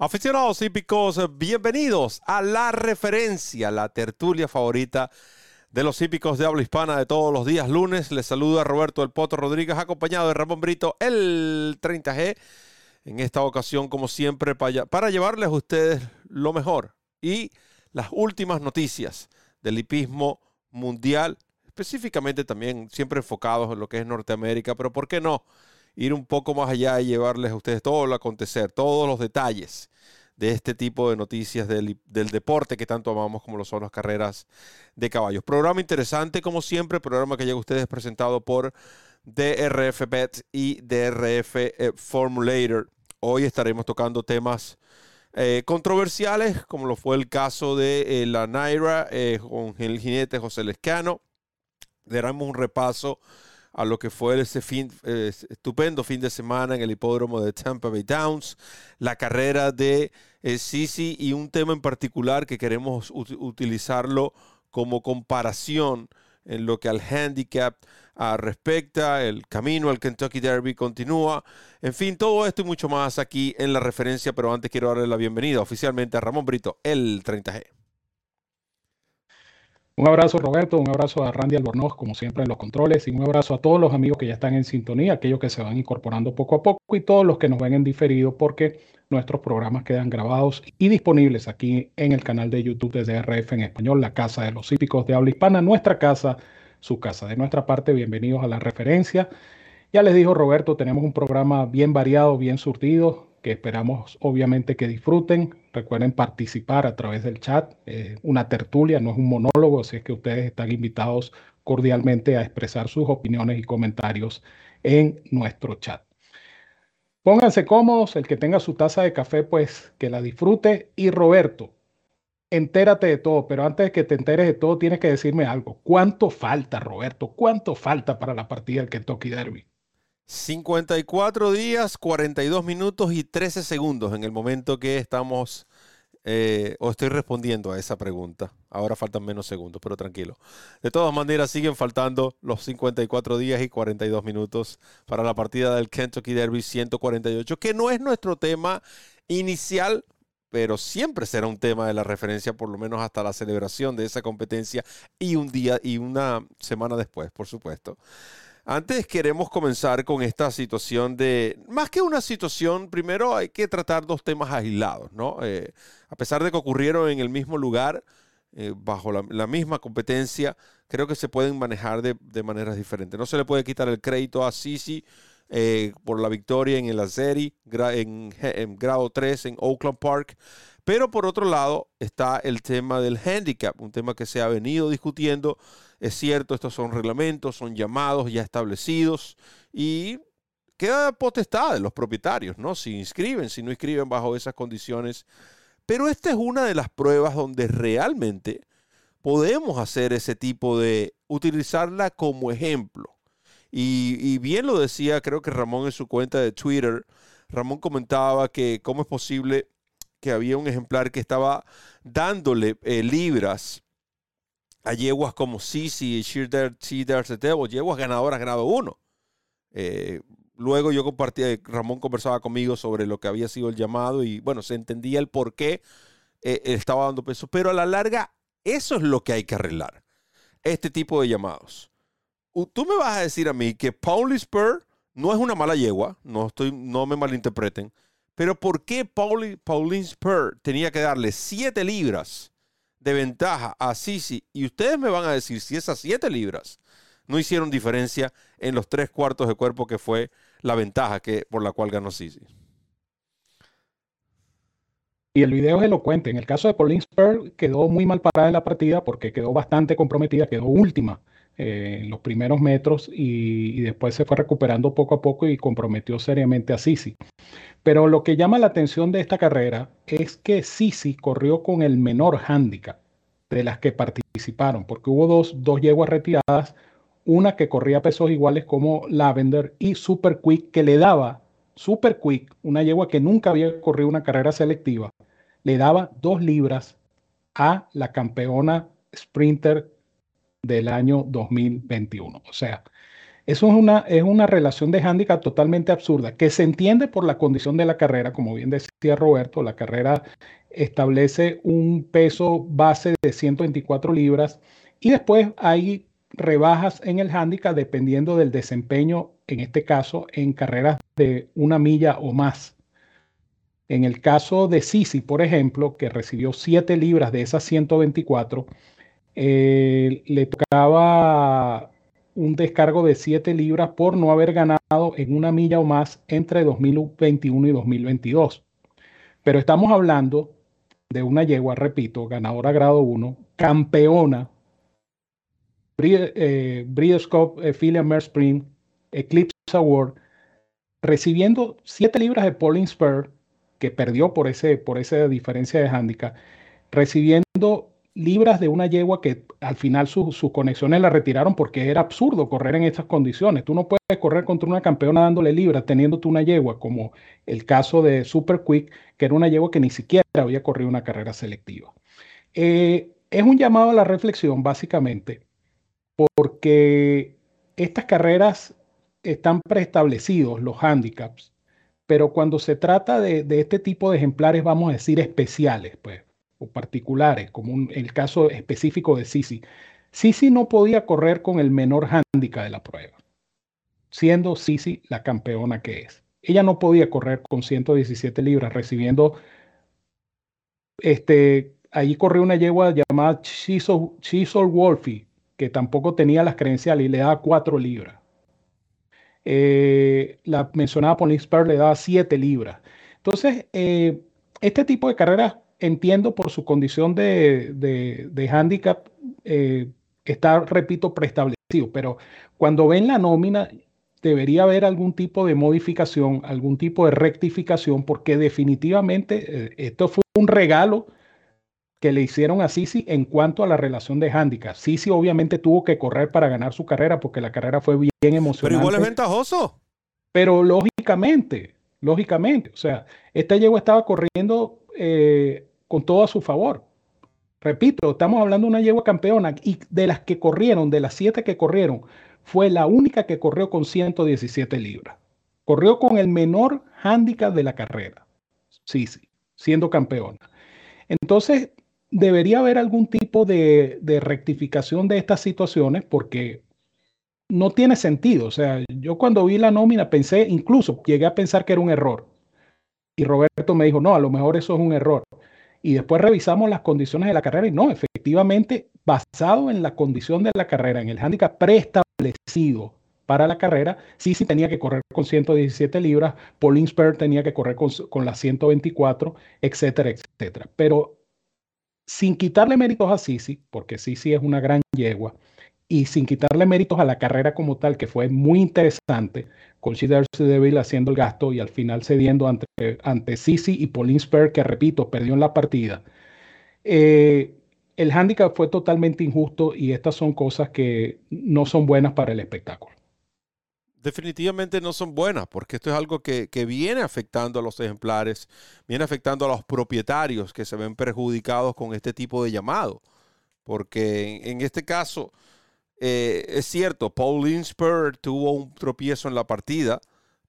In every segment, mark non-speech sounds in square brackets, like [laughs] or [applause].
Aficionados hípicos, bienvenidos a La Referencia, la tertulia favorita de los hípicos de habla hispana de todos los días lunes. Les saluda Roberto El Potro Rodríguez, acompañado de Ramón Brito, el 30G. En esta ocasión, como siempre, para llevarles a ustedes lo mejor y las últimas noticias del hipismo mundial, específicamente también siempre enfocados en lo que es Norteamérica, pero ¿por qué no? Ir un poco más allá y llevarles a ustedes todo lo acontecer, todos los detalles de este tipo de noticias del, deporte que tanto amamos como lo son las carreras de caballos. Programa interesante como siempre, programa que llega a ustedes presentado por DRF Bet y DRF eh, Formulator. Hoy estaremos tocando temas eh, controversiales, como lo fue el caso de eh, la Naira con el jinete José Lescano. Daremos un repaso a lo que fue ese fin, eh, estupendo fin de semana en el hipódromo de Tampa Bay Downs, la carrera de eh, Sisi y un tema en particular que queremos utilizarlo como comparación en lo que al handicap ah, respecta, el camino al Kentucky Derby continúa. En fin, todo esto y mucho más aquí en la referencia, pero antes quiero darle la bienvenida oficialmente a Ramón Brito, el 30G. Un abrazo Roberto, un abrazo a Randy Albornoz, como siempre en los controles, y un abrazo a todos los amigos que ya están en sintonía, aquellos que se van incorporando poco a poco y todos los que nos ven en diferido porque nuestros programas quedan grabados y disponibles aquí en el canal de YouTube de DRF en español, la casa de los hípicos de habla hispana, nuestra casa, su casa. De nuestra parte, bienvenidos a la referencia. Ya les dijo Roberto, tenemos un programa bien variado, bien surtido, que esperamos obviamente que disfruten. Recuerden participar a través del chat, una tertulia, no es un monólogo, así es que ustedes están invitados cordialmente a expresar sus opiniones y comentarios en nuestro chat. Pónganse cómodos, el que tenga su taza de café, pues que la disfrute. Y Roberto, entérate de todo, pero antes de que te enteres de todo, tienes que decirme algo. ¿Cuánto falta, Roberto? ¿Cuánto falta para la partida del Kentucky Derby? 54 días, 42 minutos y 13 segundos en el momento que estamos eh, o estoy respondiendo a esa pregunta. Ahora faltan menos segundos, pero tranquilo. De todas maneras, siguen faltando los 54 días y 42 minutos para la partida del Kentucky Derby 148, que no es nuestro tema inicial, pero siempre será un tema de la referencia, por lo menos hasta la celebración de esa competencia y un día y una semana después, por supuesto. Antes queremos comenzar con esta situación de, más que una situación, primero hay que tratar dos temas aislados, ¿no? Eh, a pesar de que ocurrieron en el mismo lugar, eh, bajo la, misma competencia, creo que se pueden manejar de, maneras diferentes. No se le puede quitar el crédito a Sisi eh, por la victoria en el Azeri, en, en grado 3 en Oakland Park, pero por otro lado está el tema del handicap, un tema que se ha venido discutiendo es cierto, estos son reglamentos, son llamados ya establecidos y queda potestad de los propietarios, ¿no? Si inscriben, si no inscriben bajo esas condiciones. Pero esta es una de las pruebas donde realmente podemos hacer ese tipo de, utilizarla como ejemplo. Y, y, bien lo decía, creo que Ramón en su cuenta de Twitter, Ramón comentaba que cómo es posible que había un ejemplar que estaba dándole eh, libras a yeguas como Sisi y Sheer Devil, yeguas ganadoras grado 1. Eh, luego yo compartí, Ramón conversaba conmigo sobre lo que había sido el llamado y bueno, se entendía el por qué eh, estaba dando peso, pero a la larga eso es lo que hay que arreglar, este tipo de llamados. Tú me vas a decir a mí que Pauli Spur no es una mala yegua, no, estoy, no me malinterpreten, pero ¿por qué Pauline Spur tenía que darle 7 libras de ventaja a Sisi y ustedes me van a decir si esas 7 libras no hicieron diferencia en los tres cuartos de cuerpo que fue la ventaja que, por la cual ganó Sisi. Y el video es elocuente. En el caso de Pauline Spur quedó muy mal parada en la partida porque quedó bastante comprometida, quedó última eh, los primeros metros y, después se fue recuperando poco a poco y comprometió seriamente a Sisi. Pero lo que llama la atención de esta carrera es que Sisi corrió con el menor handicap. de las que participaron, porque hubo dos, dos yeguas retiradas, una que corría pesos iguales como Lavender y Super Quick, que le daba Super Quick, una yegua que nunca había corrido una carrera selectiva, le daba dos libras a la campeona sprinter del año 2021. O sea, eso es una, es una relación de hándicap totalmente absurda, que se entiende por la condición de la carrera, como bien decía Roberto, la carrera establece un peso base de 124 libras y después hay rebajas en el hándicap dependiendo del desempeño, en este caso, en carreras de una milla o más. En el caso de Sisi, por ejemplo, que recibió 7 libras de esas 124, eh, le tocaba un descargo de 7 libras por no haber ganado en una milla o más entre 2021 y 2022. Pero estamos hablando de una yegua, repito, ganadora grado 1, campeona, eh, Breeders' Cup eh, Philip Spring, Eclipse Award, recibiendo 7 libras de Pauline Spur, que perdió por, ese, por esa diferencia de handicap, recibiendo libras de una yegua que al final sus conexiones la retiraron porque era absurdo correr en estas condiciones. Tú no puedes correr contra una campeona dándole libras teniéndote una yegua, como el caso de Super Quick, que era una yegua que ni siquiera había corrido una carrera selectiva. Eh, es un llamado a la reflexión, básicamente, porque estas carreras están preestablecidos, los handicaps, pero cuando se trata de, de este tipo de ejemplares, vamos a decir especiales, pues o particulares, como el caso específico de Sisi. Sisi no podía correr con el menor hándicap de la prueba, siendo Sisi la campeona que es. Ella no podía correr con 117 libras, recibiendo, este, allí corrió una yegua llamada Chisel Wolfie, que tampoco tenía las credenciales y le daba 4 libras. Eh, la mencionada Police Pearl le daba 7 libras. Entonces, eh, este tipo de carreras entiendo por su condición de, de, handicap, eh, está, repito, preestablecido, pero cuando ven la nómina, debería haber algún tipo de modificación, algún tipo de rectificación, porque definitivamente eh, esto fue un regalo que le hicieron a Sisi en cuanto a la relación de handicap. Sisi obviamente tuvo que correr para ganar su carrera porque la carrera fue bien emocionante. Pero igual es ventajoso. Pero lógicamente, lógicamente, o sea, esta yegua estaba corriendo eh, con todo a su favor. Repito, estamos hablando de una yegua campeona y de las que corrieron, de las siete que corrieron, fue la única que corrió con 117 libras. Corrió con el menor hándicap de la carrera. Sí, sí, siendo campeona. Entonces, debería haber algún tipo de, de rectificación de estas situaciones porque no tiene sentido. O sea, yo cuando vi la nómina pensé, incluso llegué a pensar que era un error. Y Roberto me dijo, no, a lo mejor eso es un error y después revisamos las condiciones de la carrera y no, efectivamente, basado en la condición de la carrera, en el handicap preestablecido para la carrera, sí, sí tenía que correr con 117 libras, Pauline Spur tenía que correr con, con las 124, etcétera, etcétera. Pero sin quitarle méritos a Sisi, porque Sisi es una gran yegua, y sin quitarle méritos a la carrera como tal, que fue muy interesante, con Darcy Deville haciendo el gasto y al final cediendo ante, ante Sisi y Pauline Spur, que repito, perdió en la partida. Eh, el handicap fue totalmente injusto y estas son cosas que no son buenas para el espectáculo. Definitivamente no son buenas, porque esto es algo que, viene afectando a los ejemplares, viene afectando a los propietarios que se ven perjudicados con este tipo de llamado. Porque en este caso, eh, es cierto, Paul Linsper tuvo un tropiezo en la partida,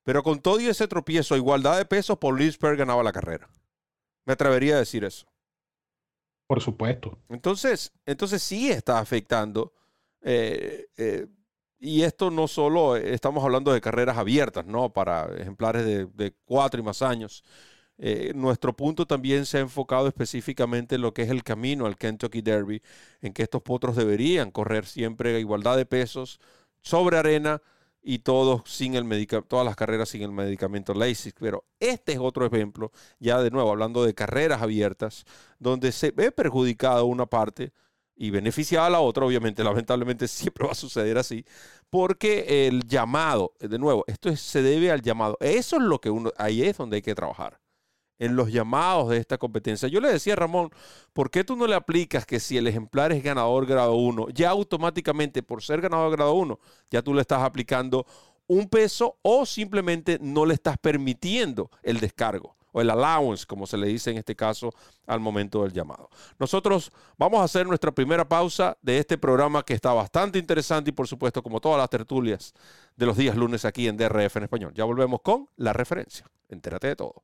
pero con todo y ese tropiezo, igualdad de pesos, Paul Linsper ganaba la carrera. Me atrevería a decir eso. Por supuesto. Entonces, entonces sí está afectando. Eh, eh, y esto no solo estamos hablando de carreras abiertas, ¿no? Para ejemplares de, de cuatro y más años. Eh, nuestro punto también se ha enfocado específicamente en lo que es el camino al Kentucky Derby, en que estos potros deberían correr siempre a igualdad de pesos sobre arena y todos sin el todas las carreras sin el medicamento LASIK. Pero este es otro ejemplo, ya de nuevo hablando de carreras abiertas, donde se ve perjudicada una parte y beneficiada la otra, obviamente, [laughs] lamentablemente siempre va a suceder así, porque el llamado, de nuevo, esto se debe al llamado. Eso es lo que uno, ahí es donde hay que trabajar en los llamados de esta competencia. Yo le decía a Ramón, ¿por qué tú no le aplicas que si el ejemplar es ganador grado 1, ya automáticamente por ser ganador grado 1, ya tú le estás aplicando un peso o simplemente no le estás permitiendo el descargo? o el allowance, como se le dice en este caso al momento del llamado. Nosotros vamos a hacer nuestra primera pausa de este programa que está bastante interesante y por supuesto como todas las tertulias de los días lunes aquí en DRF en español. Ya volvemos con la referencia. Entérate de todo.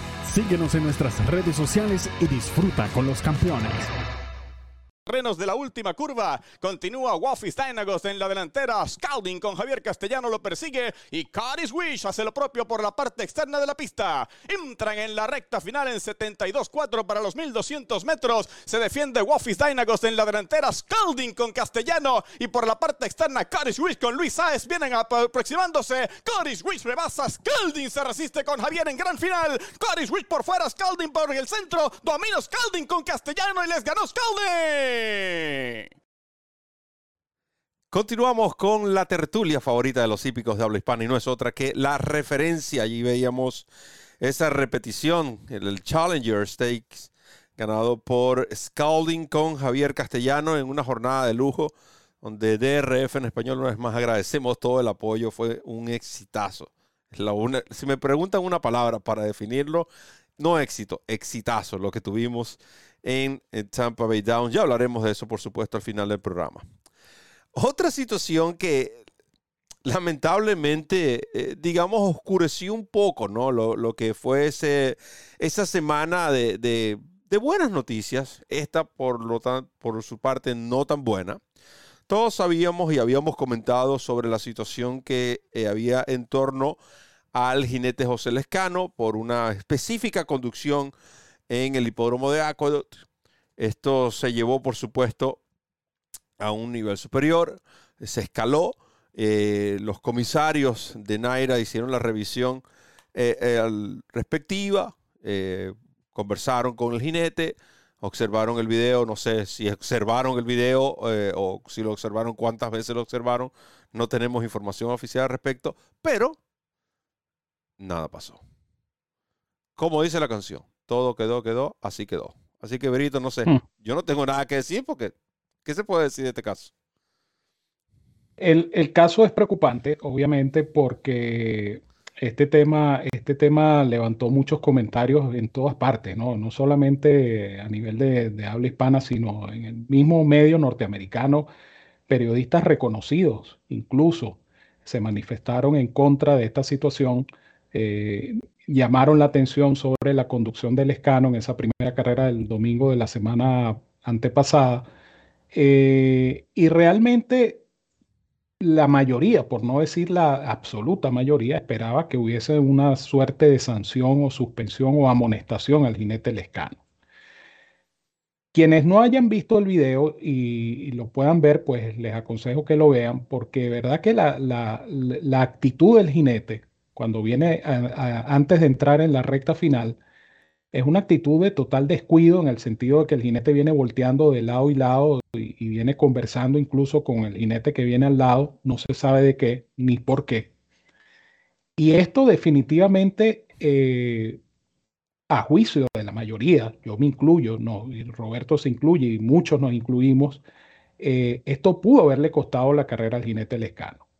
Síguenos en nuestras redes sociales y disfruta con los campeones. Renos de la última curva. Continúa Waffis Dynagos en la delantera. Scalding con Javier Castellano lo persigue. Y Caris Wish hace lo propio por la parte externa de la pista. Entran en la recta final en 72-4 para los 1200 metros. Se defiende Waffis Dynagos en la delantera. Scalding con Castellano. Y por la parte externa, Caris Wish con Luis Saez vienen aproximándose. Caris Wish rebasa. Scalding se resiste con Javier en gran final. Caris Wish por fuera. Scalding por el centro. Domino Scalding con Castellano y les ganó Scalding. Continuamos con la tertulia favorita de los hípicos de habla hispana y no es otra que la referencia. Allí veíamos esa repetición, el Challenger Stakes, ganado por Scalding con Javier Castellano en una jornada de lujo, donde DRF en español una vez más agradecemos todo el apoyo, fue un exitazo. Si me preguntan una palabra para definirlo, no éxito, exitazo lo que tuvimos en, Tampa Bay Down. Ya hablaremos de eso, por supuesto, al final del programa. Otra situación que lamentablemente, eh, digamos, oscureció un poco, ¿no? Lo, que fue ese, esa semana de, buenas noticias, esta por, lo por su parte no tan buena. Todos sabíamos y habíamos comentado sobre la situación que eh, había en torno al jinete José Lescano por una específica conducción en el hipódromo de Aqueduct. Esto se llevó, por supuesto, a un nivel superior, se escaló. Eh, los comisarios de Naira hicieron la revisión eh, eh, respectiva, conversaron con el jinete, observaron el video, no sé si observaron el video o si lo observaron, cuántas veces lo observaron, no tenemos información oficial al respecto, pero nada pasó. Como dice la canción, todo quedó, quedó, así quedó. Así que, Berito, no sé, hmm. yo no tengo nada que decir porque, ¿qué se puede decir de este caso? El, el, caso es preocupante, obviamente, porque este tema, este tema levantó muchos comentarios en todas partes, ¿no? No solamente a nivel de, de habla hispana, sino en el mismo medio norteamericano. Periodistas reconocidos, incluso, se manifestaron en contra de esta situación. Eh, llamaron la atención sobre la conducción del escano en esa primera carrera del domingo de la semana antepasada. Eh, y realmente la mayoría, por no decir la absoluta mayoría, esperaba que hubiese una suerte de sanción o suspensión o amonestación al jinete Lescano. Quienes no hayan visto el video y, lo puedan ver, pues les aconsejo que lo vean, porque de verdad que la, la actitud del jinete cuando viene antes de entrar en la recta final, es una actitud de total descuido en el sentido de que el jinete viene volteando de lado y lado y, viene conversando incluso con el jinete que viene al lado, no se sabe de qué ni por qué. Y esto definitivamente, eh, a juicio de la mayoría, yo me incluyo, no, Roberto se incluye y muchos nos incluimos, eh, esto pudo haberle costado la carrera al jinete lescano.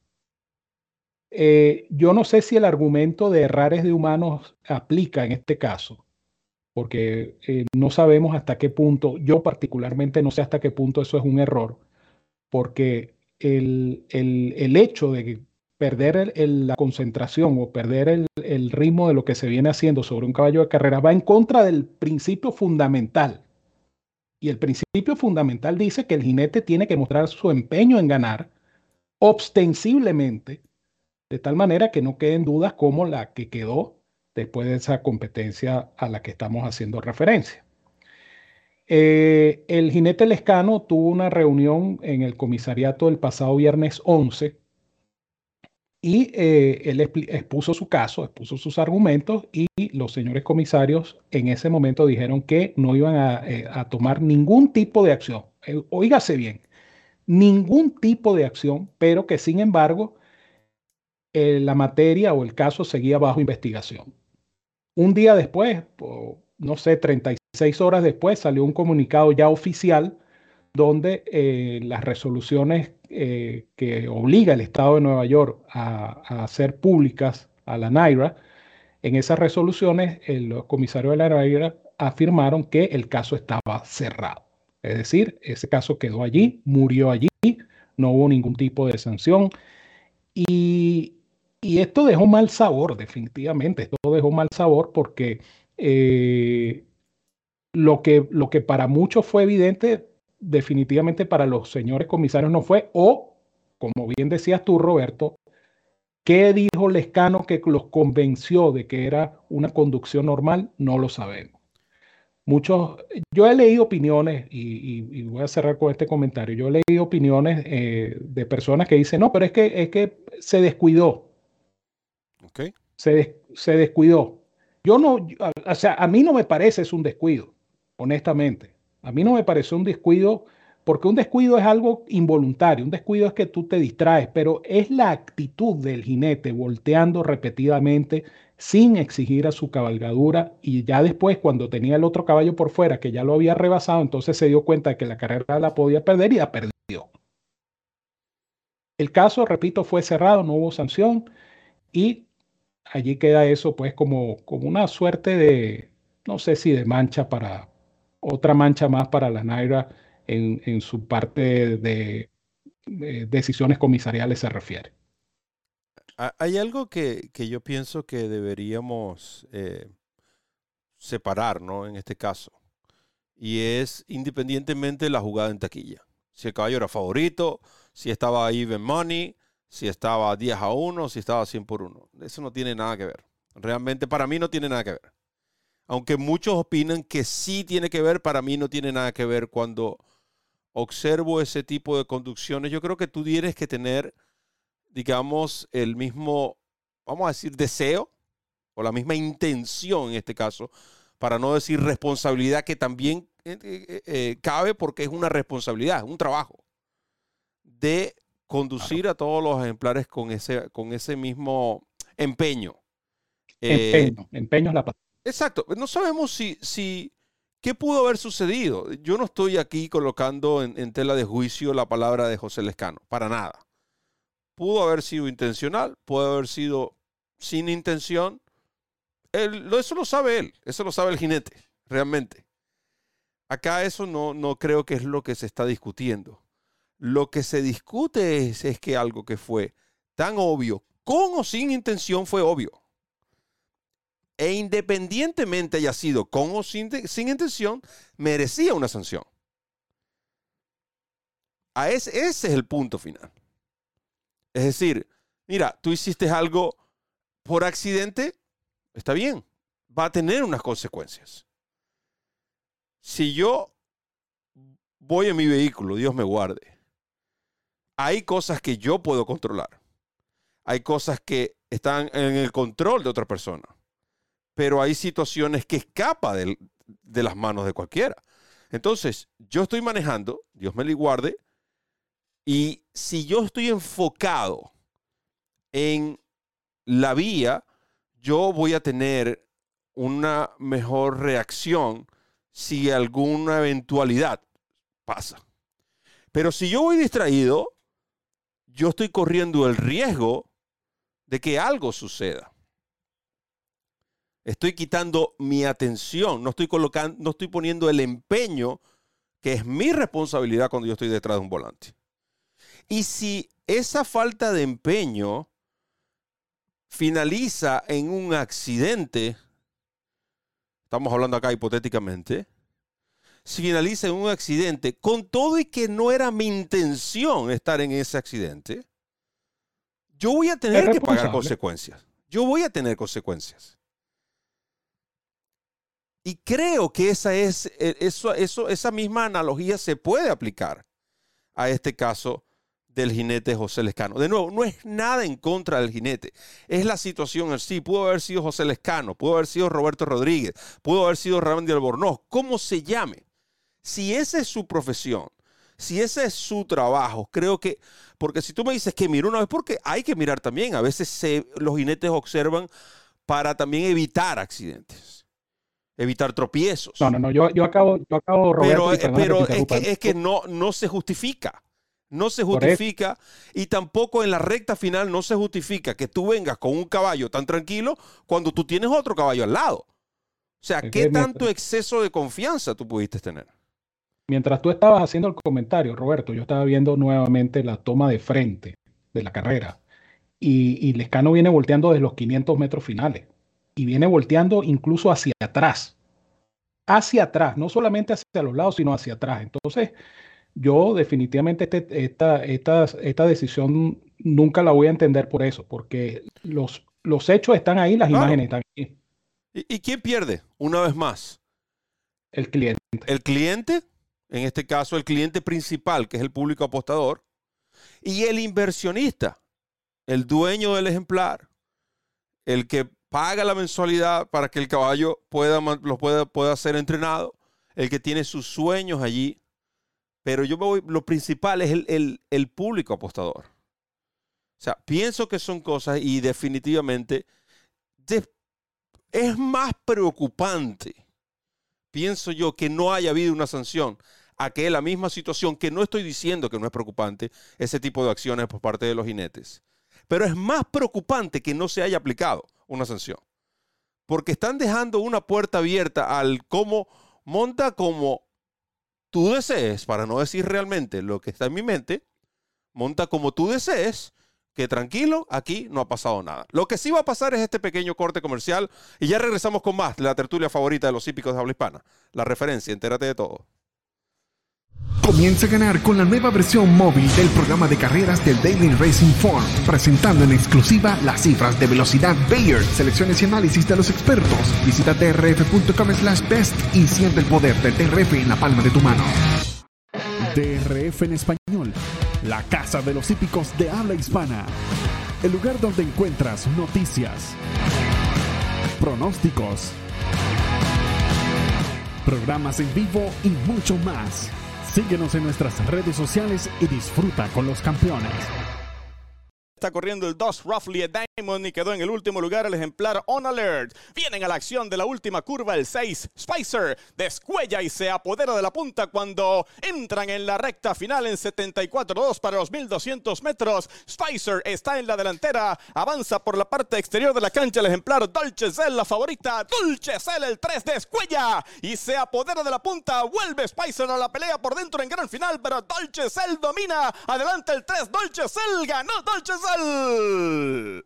Eh, yo no sé si el argumento de errares de humanos aplica en este caso, porque eh, no sabemos hasta qué punto, yo particularmente no sé hasta qué punto eso es un error, porque el, el, hecho de perder la concentración o perder el, ritmo de lo que se viene haciendo sobre un caballo de carrera va en contra del principio fundamental. Y el principio fundamental dice que el jinete tiene que mostrar su empeño en ganar ostensiblemente de tal manera que no queden dudas como la que quedó después de esa competencia a la que estamos haciendo referencia. Eh, el jinete Lescano tuvo una reunión en el comisariato el pasado viernes 11 y eh, él expuso su caso, expuso sus argumentos y los señores comisarios en ese momento dijeron que no iban a, eh, tomar ningún tipo de acción. oígase bien, ningún tipo de acción, pero que sin embargo la materia o el caso seguía bajo investigación. Un día después, no sé, 36 horas después, salió un comunicado ya oficial donde eh, las resoluciones eh, que obliga el Estado de Nueva York a, hacer públicas a la NAIRA, en esas resoluciones los comisarios de la NAIRA afirmaron que el caso estaba cerrado. Es decir, ese caso quedó allí, murió allí, no hubo ningún tipo de sanción. Y, y esto dejó mal sabor, definitivamente. Esto dejó mal sabor porque eh, lo, que, lo que para muchos fue evidente, definitivamente para los señores comisarios no fue. O, como bien decías tú, Roberto, ¿qué dijo Lescano que los convenció de que era una conducción normal? No lo sabemos. Muchos, yo he leído opiniones y, voy a cerrar con este comentario. Yo he leído opiniones eh, de personas que dicen, no, pero es que, es que se descuidó. Se, se descuidó. Yo no, o sea, a mí no me parece es un descuido, honestamente. A mí no me parece un descuido, porque un descuido es algo involuntario, un descuido es que tú te distraes, pero es la actitud del jinete volteando repetidamente sin exigir a su cabalgadura y ya después cuando tenía el otro caballo por fuera que ya lo había rebasado, entonces se dio cuenta de que la carrera la podía perder y la perdió. El caso, repito, fue cerrado, no hubo sanción y allí queda eso pues como, como una suerte de, no sé si de mancha para, otra mancha más para la Naira en, en su parte de, decisiones comisariales se refiere. Hay algo que, que yo pienso que deberíamos eh, separar, ¿no? En este caso. Y es independientemente de la jugada en taquilla. Si el caballo era favorito, si estaba even money, si estaba 10 a 1, si estaba 100 por 1. Eso no tiene nada que ver. Realmente para mí no tiene nada que ver. Aunque muchos opinan que sí tiene que ver, para mí no tiene nada que ver cuando observo ese tipo de conducciones. Yo creo que tú tienes que tener, digamos, el mismo, vamos a decir, deseo o la misma intención en este caso, para no decir responsabilidad, que también eh, eh, eh, cabe porque es una responsabilidad, es un trabajo de conducir a todos los ejemplares con ese, con ese mismo empeño. Empeño, empeño es la palabra. Exacto. No sabemos si, si, qué pudo haber sucedido. Yo no estoy aquí colocando en, tela de juicio la palabra de José Lescano, para nada. Pudo haber sido intencional, pudo haber sido sin intención. eso lo sabe él, eso lo sabe el jinete, realmente. Acá eso no, no creo que es lo que se está discutiendo. Lo que se discute es, que algo que fue tan obvio, con o sin intención, fue obvio. E independientemente haya sido con o sin, intención, merecía una sanción. A ese es el punto final. Es decir, mira, tú hiciste algo por accidente, está bien, va a tener unas consecuencias. Si yo voy en mi vehículo, Dios me guarde, hay cosas que yo puedo controlar. Hay cosas que están en el control de otra persona. Pero hay situaciones que escapan de, de las manos de cualquiera. Entonces, yo estoy manejando, Dios me lo guarde, y si yo estoy enfocado en la vía, yo voy a tener una mejor reacción si alguna eventualidad pasa. Pero si yo voy distraído, yo estoy corriendo el riesgo de que algo suceda. Estoy quitando mi atención, no estoy colocando, no estoy poniendo el empeño que es mi responsabilidad cuando yo estoy detrás de un volante. Y si esa falta de empeño finaliza en un accidente, estamos hablando acá hipotéticamente, si finaliza en un accidente, con todo y que no era mi intención estar en ese accidente, yo voy a tener que pagar consecuencias. Yo voy a tener consecuencias. Y creo que esa, es, eso, eso, esa misma analogía se puede aplicar a este caso del jinete José Lescano. De nuevo, no es nada en contra del jinete, es la situación en sí. Pudo haber sido José Lescano, pudo haber sido Roberto Rodríguez, pudo haber sido Randy Albornoz, como se llame. Si esa es su profesión, si ese es su trabajo, creo que, porque si tú me dices que mira una vez, porque hay que mirar también, a veces se, los jinetes observan para también evitar accidentes, evitar tropiezos. No, no, no, yo, yo acabo, yo acabo, Roberto, Pero, pero es que, es que no, no se justifica. No se justifica y tampoco en la recta final no se justifica que tú vengas con un caballo tan tranquilo cuando tú tienes otro caballo al lado. O sea, ¿qué tanto exceso de confianza tú pudiste tener? Mientras tú estabas haciendo el comentario, Roberto, yo estaba viendo nuevamente la toma de frente de la carrera y, y Lescano viene volteando desde los 500 metros finales y viene volteando incluso hacia atrás. Hacia atrás, no solamente hacia los lados, sino hacia atrás. Entonces, yo definitivamente este, esta, esta, esta, decisión nunca la voy a entender por eso, porque los, los hechos están ahí, las imágenes están ahí. ¿Y, quién pierde? Una vez más. El cliente. El cliente, en este caso el cliente principal, que es el público apostador, y el inversionista, el dueño del ejemplar, el que paga la mensualidad para que el caballo pueda, pueda, pueda ser entrenado, el que tiene sus sueños allí pero yo me voy, lo principal es el, público apostador. O sea, pienso que son cosas y definitivamente es más preocupante, pienso yo, que no haya habido una sanción a que la misma situación, que no estoy diciendo que no es preocupante ese tipo de acciones por parte de los jinetes, pero es más preocupante que no se haya aplicado una sanción. Porque están dejando una puerta abierta al cómo monta como tú desees, para no decir realmente lo que está en mi mente, monta como tú desees, que tranquilo, aquí no ha pasado nada. Lo que sí va a pasar es este pequeño corte comercial y ya regresamos con más la tertulia favorita de los hípicos de habla hispana. La referencia, entérate de todo. Comienza a ganar con la nueva versión móvil del programa de carreras del Daily Racing Form, presentando en exclusiva las cifras de velocidad Bayer, selecciones y análisis de los expertos. Visita drf.com slash best y siente el poder del DRF en la palma de tu mano. DRF en español, la casa de los hípicos de habla hispana. El lugar donde encuentras noticias, pronósticos, programas en vivo y mucho más. Síguenos en nuestras redes sociales y disfruta con los campeones. Está corriendo el 2 Roughly a Diamond y quedó en el último lugar el ejemplar On Alert. Vienen a la acción de la última curva el 6 Spicer. Descuella y se apodera de la punta cuando entran en la recta final en 74-2 para los 1200 metros. Spicer está en la delantera. Avanza por la parte exterior de la cancha el ejemplar Dolce Cell, la favorita. Dolce Cell el 3 descuella y se apodera de la punta. Vuelve Spicer a la pelea por dentro en gran final, pero Dolce Cell domina. Adelante el 3 Dolce Cell. Ganó Dolce Cell.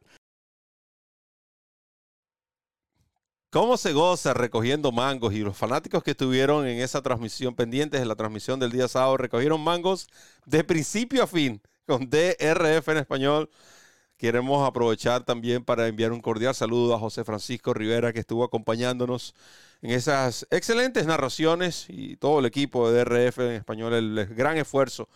¿Cómo se goza recogiendo mangos? Y los fanáticos que estuvieron en esa transmisión pendientes en la transmisión del día sábado recogieron mangos de principio a fin con DRF en español. Queremos aprovechar también para enviar un cordial saludo a José Francisco Rivera que estuvo acompañándonos en esas excelentes narraciones y todo el equipo de DRF en español, el gran esfuerzo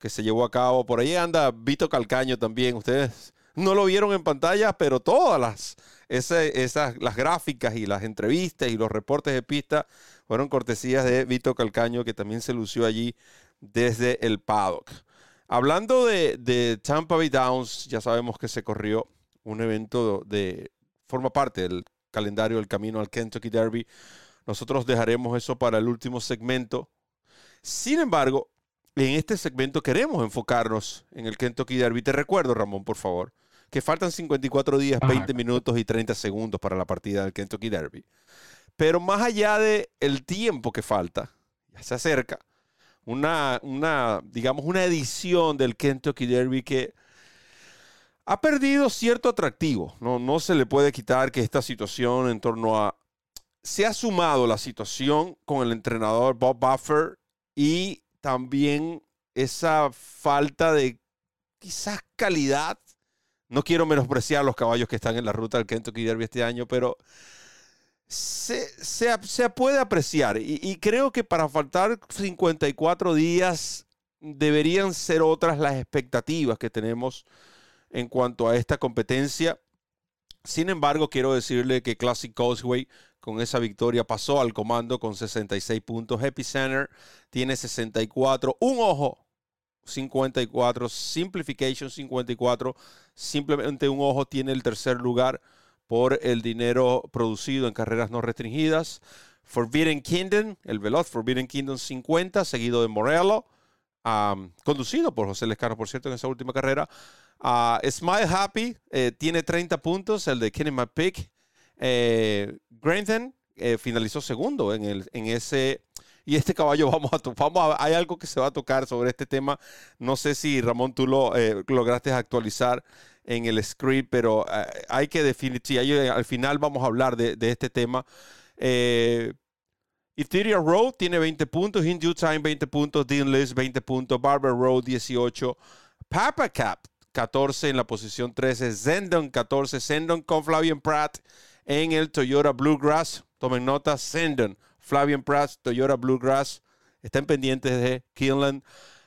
que se llevó a cabo. Por ahí anda Vito Calcaño también. Ustedes no lo vieron en pantalla, pero todas las, esas, las gráficas y las entrevistas y los reportes de pista fueron cortesías de Vito Calcaño, que también se lució allí desde el paddock. Hablando de, de Tampa Bay Downs, ya sabemos que se corrió un evento de, forma parte del calendario del camino al Kentucky Derby. Nosotros dejaremos eso para el último segmento. Sin embargo, en este segmento queremos enfocarnos en el Kentucky Derby. Te recuerdo, Ramón, por favor, que faltan 54 días, 20 minutos y 30 segundos para la partida del Kentucky Derby. Pero más allá del el tiempo que falta, ya se acerca, una, una, digamos, una edición del Kentucky Derby que ha perdido cierto atractivo. No, no se le puede quitar que esta situación en torno a... Se ha sumado la situación con el entrenador Bob Buffer y también esa falta de quizás calidad. No quiero menospreciar los caballos que están en la ruta del Kentucky Derby este año, pero se, se, puede apreciar y, creo que para faltar 54 días deberían ser otras las expectativas que tenemos en cuanto a esta competencia. Sin embargo, quiero decirle que Classic Causeway con esa victoria pasó al comando con 66 puntos. Epicenter tiene 64. Un ojo, 54. Simplification 54. Simplemente un ojo tiene el tercer lugar por el dinero producido en carreras no restringidas. Forbidden Kingdom, el veloz Forbidden Kingdom 50, seguido de Morello, conducido por José Lescano, por cierto, en esa última carrera. Uh, Smile Happy eh, tiene 30 puntos, el de Kenny McPick. Eh, Grantham eh, finalizó segundo en, el, en ese y este caballo [laughs] vamos a, vamos a, hay algo que se va a tocar sobre este tema. No sé si Ramón tú lo lograste actualizar en el script, pero eh, hay que definir, sí, eh, al final vamos a hablar de, este tema. Eh, Ethereum Road tiene 20 puntos, In Due Time 20 puntos, Dean List 20 puntos, Barber Road 18, Papa Cap 14 en la posición 13, Zendon 14, Zendon con Flavian Pratt en el Toyota Bluegrass. Tomen nota, Zendon, Flavian Pratt, Toyota Bluegrass. Están pendientes de Kinland.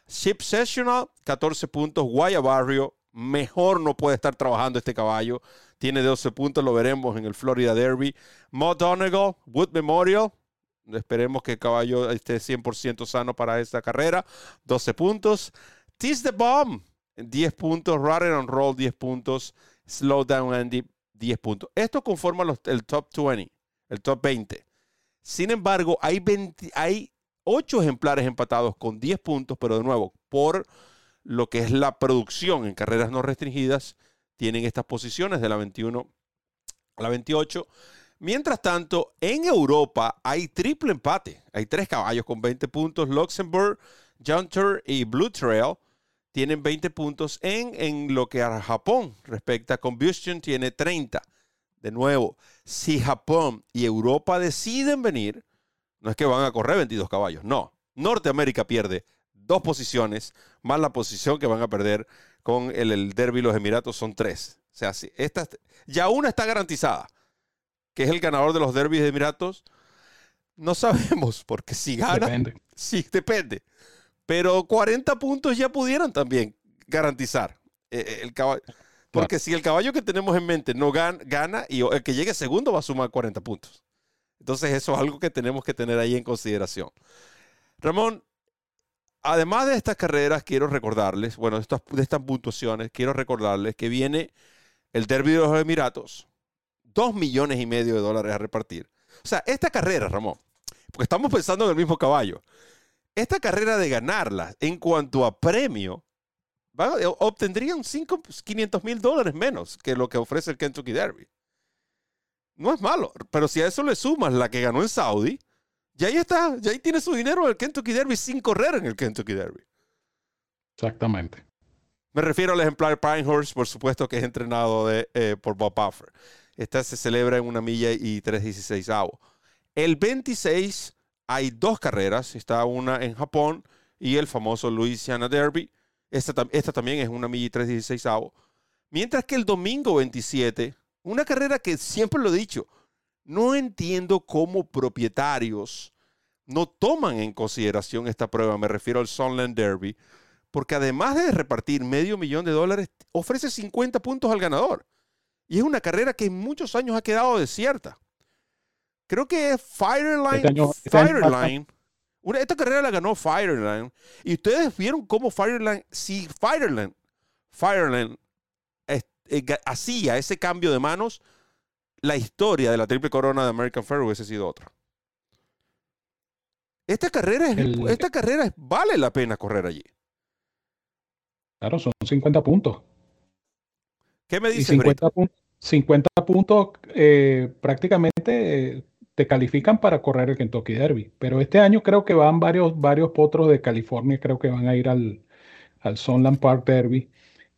Ship Sessional, 14 puntos, Guaya Barrio, mejor no puede estar trabajando este caballo. Tiene 12 puntos, lo veremos en el Florida Derby. Mo Donegal, Wood Memorial. Esperemos que el caballo esté 100% sano para esta carrera. 12 puntos. Tease the Bomb, 10 puntos. Run on Roll, 10 puntos. Slow Down Andy, 10 puntos. Esto conforma el top 20, el top 20. Sin embargo, hay, 20, hay 8 ejemplares empatados con 10 puntos, pero de nuevo, por lo que es la producción en carreras no restringidas, tienen estas posiciones de la 21 a la 28. Mientras tanto, en Europa hay triple empate. Hay tres caballos con 20 puntos. Luxembourg, Junter y Blue Trail tienen 20 puntos. En, en lo que a Japón respecta, Combustion tiene 30. De nuevo, si Japón y Europa deciden venir, no es que van a correr 22 caballos, no. Norteamérica pierde dos posiciones, más la posición que van a perder con el, el Derby los Emiratos son tres. O sea, si esta, ya una está garantizada, que es el ganador de los Derbys de Emiratos. No sabemos, [laughs] porque si gana, depende. [laughs] sí, depende. Pero 40 puntos ya pudieran también garantizar eh, el caballo. Porque si el caballo que tenemos en mente no gana, gana y el que llegue segundo va a sumar 40 puntos. Entonces eso es algo que tenemos que tener ahí en consideración. Ramón, además de estas carreras, quiero recordarles, bueno, de estas, de estas puntuaciones, quiero recordarles que viene el Derby de los Emiratos, dos millones y medio de dólares a repartir. O sea, esta carrera, Ramón, porque estamos pensando en el mismo caballo, esta carrera de ganarla en cuanto a premio, obtendrían 500 mil dólares menos que lo que ofrece el Kentucky Derby. No es malo, pero si a eso le sumas la que ganó en Saudi, ya ahí está, ya ahí tiene su dinero el Kentucky Derby sin correr en el Kentucky Derby. Exactamente. Me refiero al ejemplar Pinehorse, por supuesto que es entrenado de, eh, por Bob Buffer. Esta se celebra en una milla y 3.16 avos. El 26 hay dos carreras. Está una en Japón y el famoso Louisiana Derby. Esta, esta también es una milla y 3.16 avos. Mientras que el domingo 27, una carrera que siempre lo he dicho, no entiendo cómo propietarios no toman en consideración esta prueba. Me refiero al Sunland Derby, porque además de repartir medio millón de dólares, ofrece 50 puntos al ganador. Y es una carrera que en muchos años ha quedado desierta. Creo que es Fireline. Este Fireline. Esta carrera la ganó Fireline. Y ustedes vieron cómo Fireline, si Fireline, Fireline eh, hacía ese cambio de manos, la historia de la triple corona de American Fair hubiese sido otra. Esta carrera, esta carrera vale la pena correr allí. Claro, son 50 puntos. ¿Qué me dice? 50, 50 puntos eh, prácticamente eh, te califican para correr el Kentucky Derby. Pero este año creo que van varios, varios potros de California, creo que van a ir al, al Sunland Park Derby.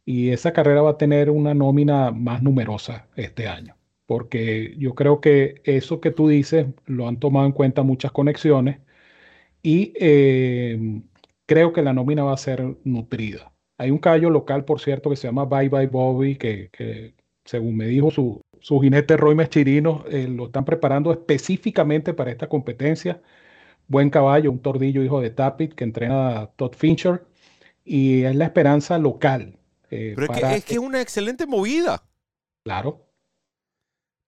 Y esa carrera va a tener una nómina más numerosa este año porque yo creo que eso que tú dices lo han tomado en cuenta muchas conexiones y em, creo que la nómina va a ser nutrida. Hay un caballo local, por cierto, que se llama Bye Bye Bobby, que, según me dijo su, su jinete Roy Mechirino eh, lo están preparando específicamente para esta competencia. Buen caballo, un tordillo hijo de Tapit que entrena a Todd Fincher y es la esperanza local. eh, Pero es, que, es que es una excelente movida. Claro.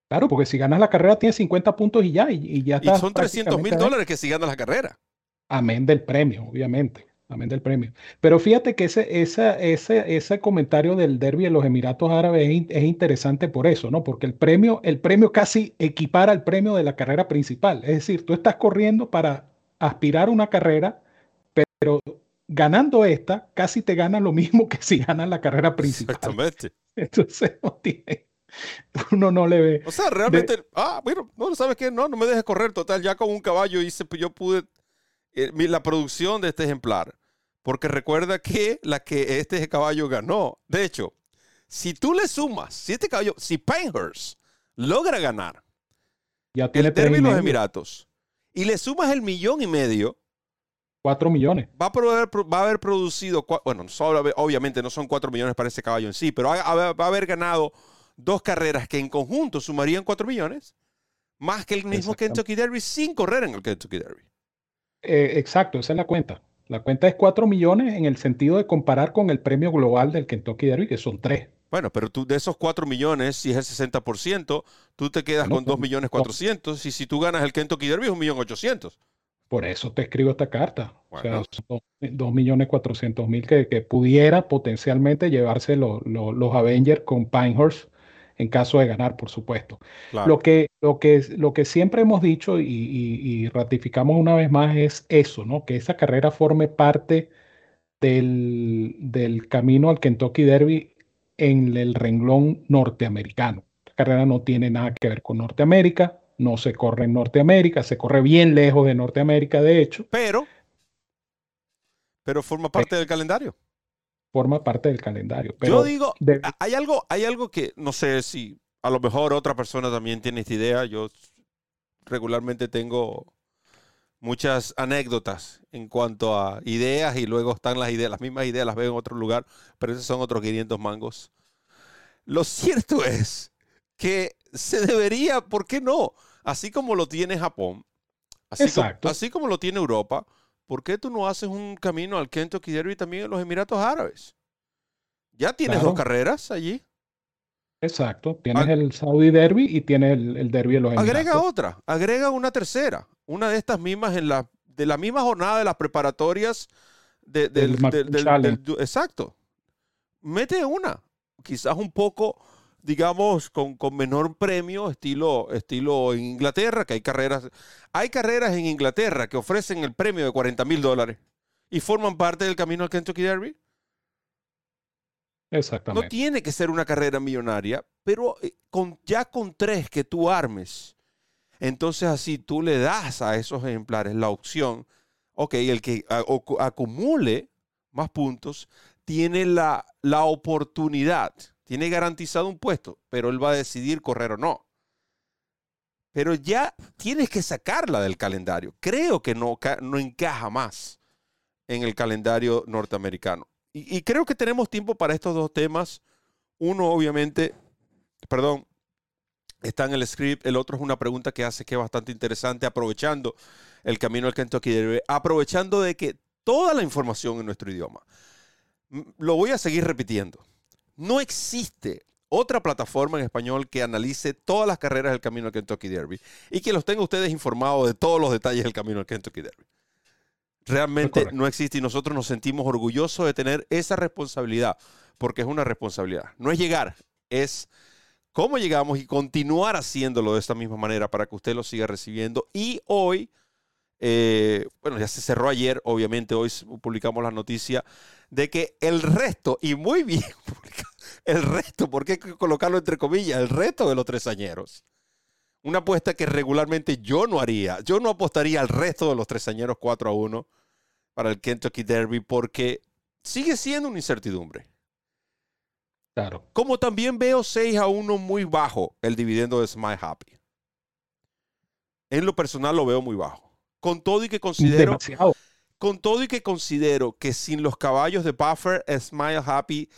Claro, porque si ganas la carrera tienes 50 puntos y ya, y, ya está. Y son 300 mil dólares que si ganas la carrera. Amén del premio, obviamente. Amén del premio. Pero fíjate que ese, ese, ese, ese comentario del derby de los Emiratos Árabes es, interesante por eso, ¿no? Porque el premio, el premio casi equipara al premio de la carrera principal. Es decir, tú estás corriendo para aspirar a una carrera, pero ganando esta, casi te gana lo mismo que si ganas la carrera principal. Exactamente. [laughs] Entonces, no tiene, uno no le ve. O sea, realmente, ah, bueno, no, ¿sabes qué? No, no me dejes correr, total, ya con un caballo hice, yo pude, eh, la producción de este ejemplar porque recuerda que la que este caballo ganó. De hecho, si tú le sumas, si este caballo, si Pinehurst logra ganar ya tiene el Derby los Emiratos y le sumas el millón y medio, cuatro millones. Va a, va a haber producido, bueno, obviamente no son cuatro millones para ese caballo en sí, pero va a, haber ganado dos carreras que en conjunto sumarían cuatro millones, más que el mismo Kentucky Derby sin correr en el Kentucky Derby. Eh, exacto, esa es la cuenta. La cuenta es 4 millones en el sentido de comparar con el premio global del Kentucky Derby, que son 3. Bueno, pero tú de esos 4 millones, si es el 60%, tú te quedas con 2 millones 400 y si tú ganas el Kentucky Derby es un millón 800. Por eso te escribo esta carta. O sea, son 2 millones 400 mil que, pudiera potencialmente llevarse los Avengers con Pinehurst en caso de ganar, por supuesto. Lo, que, lo, que, lo que siempre hemos dicho y, ratificamos una vez más es eso, ¿no? Que esa carrera forme parte del, camino al Kentucky Derby en el renglón norteamericano. La carrera no tiene nada que ver con Norteamérica, no se corre en Norteamérica, se corre bien lejos de Norteamérica, de hecho. Pero, pero forma parte del calendario forma parte del calendario. Yo digo, hay, algo, hay algo que no sé si a lo mejor otra persona también tiene esta idea. Yo regularmente tengo muchas anécdotas en cuanto a ideas y luego están las ideas, las mismas ideas las veo en otro lugar, pero esos son otros 500 mangos. Lo cierto [laughs] es que se debería, ¿por qué no? Así como lo tiene Japón, así, Exacto. así como lo tiene Europa, ¿por qué tú no haces un camino al Kentucky Derby también en los Emiratos Árabes? Ya tienes dos carreras allí. Exacto, tienes el Saudi Derby y tienes el, Derby de los Emiratos. Agrega otra, agrega una tercera, una de estas mismas en la de la misma jornada de las preparatorias del, del, exacto. Mete una, quizás un poco digamos, con, menor premio, estilo, estilo en Inglaterra, que hay carreras, hay carreras en Inglaterra que ofrecen el premio de 40 mil dólares y forman parte del camino al Kentucky Derby. Exactamente. No tiene que ser una carrera millonaria, pero eh, con, ya con tres que tú armes, entonces así tú le das a esos ejemplares la opción, ok, el que acumule más puntos tiene la, la oportunidad tiene garantizado un puesto, pero él va a decidir correr o no. Pero ya tienes que sacarla del calendario. Creo que no, no encaja más en el calendario norteamericano. Y, creo que tenemos tiempo para estos dos temas. Uno, obviamente, perdón, está en el script. El otro es una pregunta que hace que es bastante interesante, aprovechando el camino al Kentucky Derby, aprovechando de que toda la información en nuestro idioma. Lo voy a seguir repitiendo. No existe otra plataforma en español que analice todas las carreras del camino al Kentucky Derby y que los tenga ustedes informados de todos los detalles del camino al Kentucky Derby. Realmente no existe y nosotros nos sentimos orgullosos de tener esa responsabilidad, porque es una responsabilidad. No es llegar, es cómo llegamos y continuar haciéndolo de esta misma manera para que usted lo siga recibiendo. Y hoy, eh, bueno, ya se cerró ayer, obviamente hoy publicamos la noticia de que el resto, y muy bien [laughs] el resto, porque hay que colocarlo entre comillas, el resto de los tresañeros. Una apuesta que regularmente yo no haría. Yo no apostaría al resto de los tresañeros 4 a 1 para el Kentucky Derby porque sigue siendo una incertidumbre. Claro. Como también veo 6 a 1 muy bajo el dividendo de Smile Happy. En lo personal lo veo muy bajo. Con todo y que considero. Con todo y que considero que sin los caballos de Buffer, Smile Happy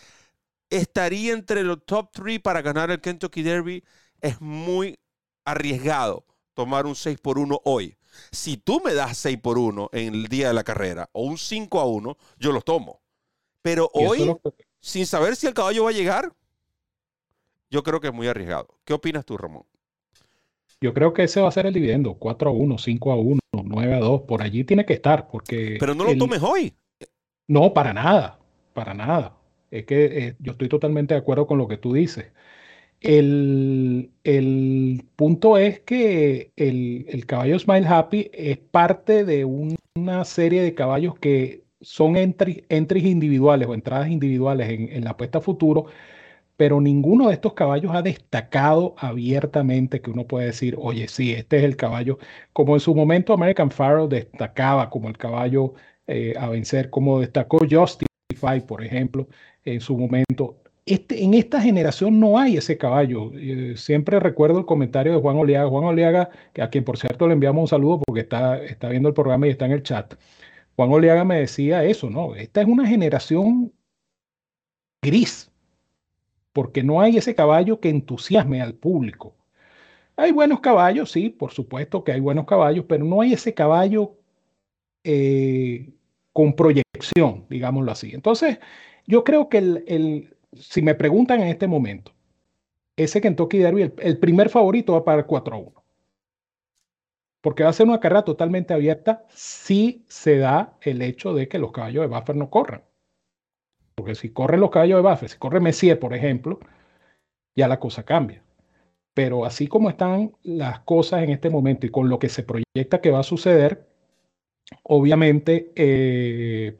estaría entre los top 3 para ganar el Kentucky Derby, es muy arriesgado tomar un 6 por 1 hoy. Si tú me das 6 por 1 en el día de la carrera o un 5 a 1, yo los tomo. Pero hoy, sin saber si el caballo va a llegar, yo creo que es muy arriesgado. ¿Qué opinas tú, Ramón? Yo creo que ese va a ser el dividendo, 4 a 1, 5 a 1, 9 a 2, por allí tiene que estar, porque... Pero no lo tomes hoy. No, para nada, para nada. Es que eh, yo estoy totalmente de acuerdo con lo que tú dices. El, el punto es que el, el, caballo Smile Happy es parte de una serie de caballos que son entries individuales o entradas individuales en, en la apuesta futuro, pero ninguno de estos caballos ha destacado abiertamente que uno puede decir, oye, sí, este es el caballo, como en su momento American Pharaoh destacaba como el caballo eh, a vencer, como destacó Justify, por ejemplo, en su momento. Este, en esta generación no hay ese caballo. Eh, siempre recuerdo el comentario de Juan Oleaga. Juan Oleaga, a quien por cierto le enviamos un saludo porque está, está viendo el programa y está en el chat. Juan Oleaga me decía eso, ¿no? Esta es una generación gris, porque no hay ese caballo que entusiasme al público. Hay buenos caballos, sí, por supuesto que hay buenos caballos, pero no hay ese caballo eh, con proyección, digámoslo así. Entonces, yo creo que el, si me preguntan en este momento, ese Kentucky Derby, el, primer favorito va a pagar 4 a 1. Porque va a ser una carrera totalmente abierta si se da el hecho de que los caballos de Buffer no corran. Porque si corren los caballos de Buffer, si corre Messier, por ejemplo, ya la cosa cambia. Pero así como están las cosas en este momento y con lo que se proyecta que va a suceder, obviamente eh,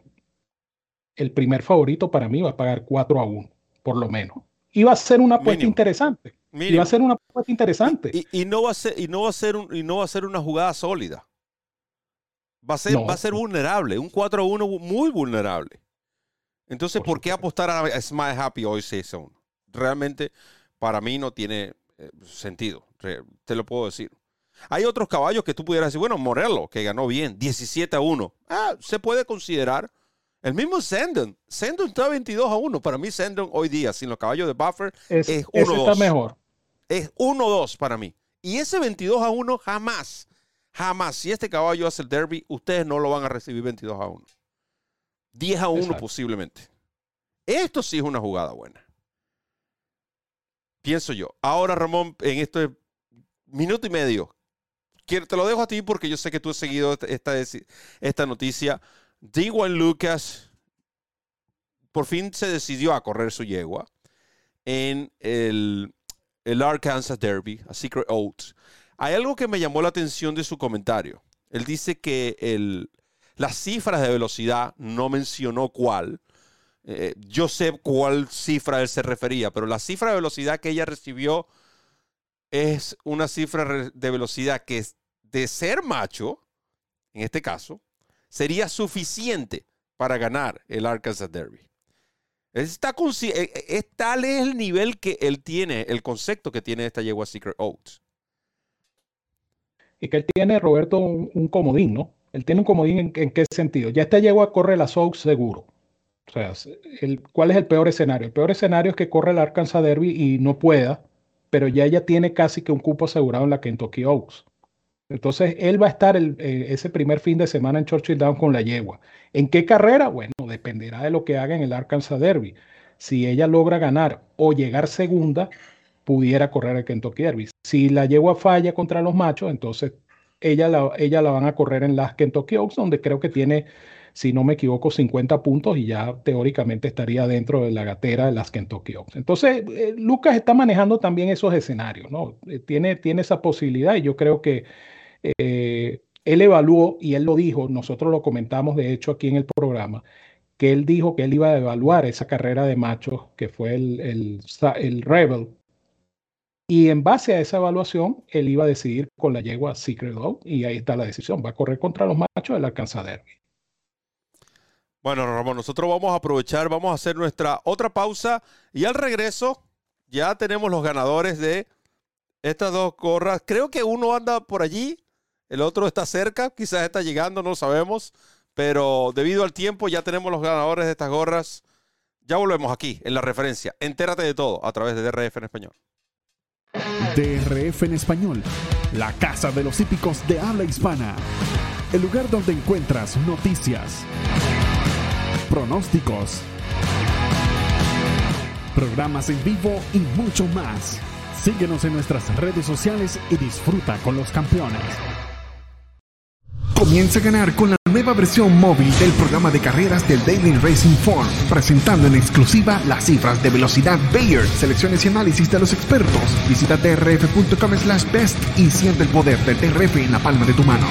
el primer favorito para mí va a pagar 4 a 1, por lo menos. Y va a ser una apuesta interesante. Y va a ser una apuesta interesante. Y, no va a ser, y no va a ser y no va a ser una jugada sólida. Va a ser, va a ser vulnerable, un 4 a 1 muy vulnerable. Entonces, ¿por, qué apostar a Smile Happy hoy 6 a 1? Realmente, para mí no tiene eh, sentido. Te lo puedo decir. Hay otros caballos que tú pudieras decir, bueno, Morello, que ganó bien, 17 a 1. Ah, se puede considerar. El mismo Sendon. Sendon está 22 a 1. Para mí, Sendon hoy día, sin los caballos de Buffer, es, 1-2. está mejor. Es 1-2 para mí. Y ese 22 a 1 jamás, jamás, si este caballo hace el derby, ustedes no lo van a recibir 22 a 1. 10 a 1 posiblemente. Esto sí es una jugada buena. Pienso yo. Ahora, Ramón, en este minuto y medio, te lo dejo a ti porque yo sé que tú has seguido esta, esta noticia. D1 Lucas por fin se decidió a correr su yegua en el, el Arkansas Derby, a Secret Oats. Hay algo que me llamó la atención de su comentario. Él dice que el, las cifras de velocidad no mencionó cuál. Eh, yo sé cuál cifra él se refería, pero la cifra de velocidad que ella recibió es una cifra de velocidad que de ser macho, en este caso, sería suficiente para ganar el Arkansas Derby. Eh, eh, es, tal es el nivel que él tiene, el concepto que tiene esta yegua Secret Oats. Y que él tiene, Roberto, un, comodín, ¿no? Él tiene un comodín en, qué sentido. Ya esta yegua corre la Oaks seguro. O sea, ¿cuál es el peor escenario? El peor escenario es que corre el Arkansas Derby y no pueda pero ya ella tiene casi que un cupo asegurado en la Kentucky Oaks. Entonces, él va a estar eh, ese primer fin de semana en Churchill Down con la yegua. ¿En qué carrera? Bueno, dependerá de lo que haga en el Arkansas Derby. Si ella logra ganar o llegar segunda, pudiera correr el Kentucky Derby. Si la yegua falla contra los machos, entonces ella la, ella la van a correr en las Kentucky Oaks, donde creo que tiene si no me equivoco, 50 puntos y ya teóricamente estaría dentro de la gatera de las Kentucky Oaks. Entonces, eh, Lucas está manejando también esos escenarios, ¿no? Eh, tiene, tiene esa posibilidad y yo creo que eh, él evaluó, y él lo dijo, nosotros lo comentamos de hecho aquí en el programa, que él dijo que él iba a evaluar esa carrera de machos que fue el, el, el Rebel, y en base a esa evaluación, él iba a decidir con la yegua Secret Dog y ahí está la decisión. Va a correr contra los machos del Arkansas Derby. Bueno, Ramón, nosotros vamos a aprovechar, vamos a hacer nuestra otra pausa y al regreso ya tenemos los ganadores de estas dos gorras. Creo que uno anda por allí, el otro está cerca, quizás está llegando, no sabemos, pero debido al tiempo ya tenemos los ganadores de estas gorras. Ya volvemos aquí en la referencia. Entérate de todo a través de DRF en español. DRF en español, la casa de los hípicos de habla hispana. El lugar donde encuentras noticias, pronósticos, programas en vivo y mucho más. Síguenos en nuestras redes sociales y disfruta con los campeones. Comienza a ganar con la nueva versión móvil del programa de carreras del Daily Racing Form, presentando en exclusiva las cifras de velocidad Bayer, selecciones y análisis de los expertos. Visita trf.com slash best y siente el poder del TRF en la palma de tu mano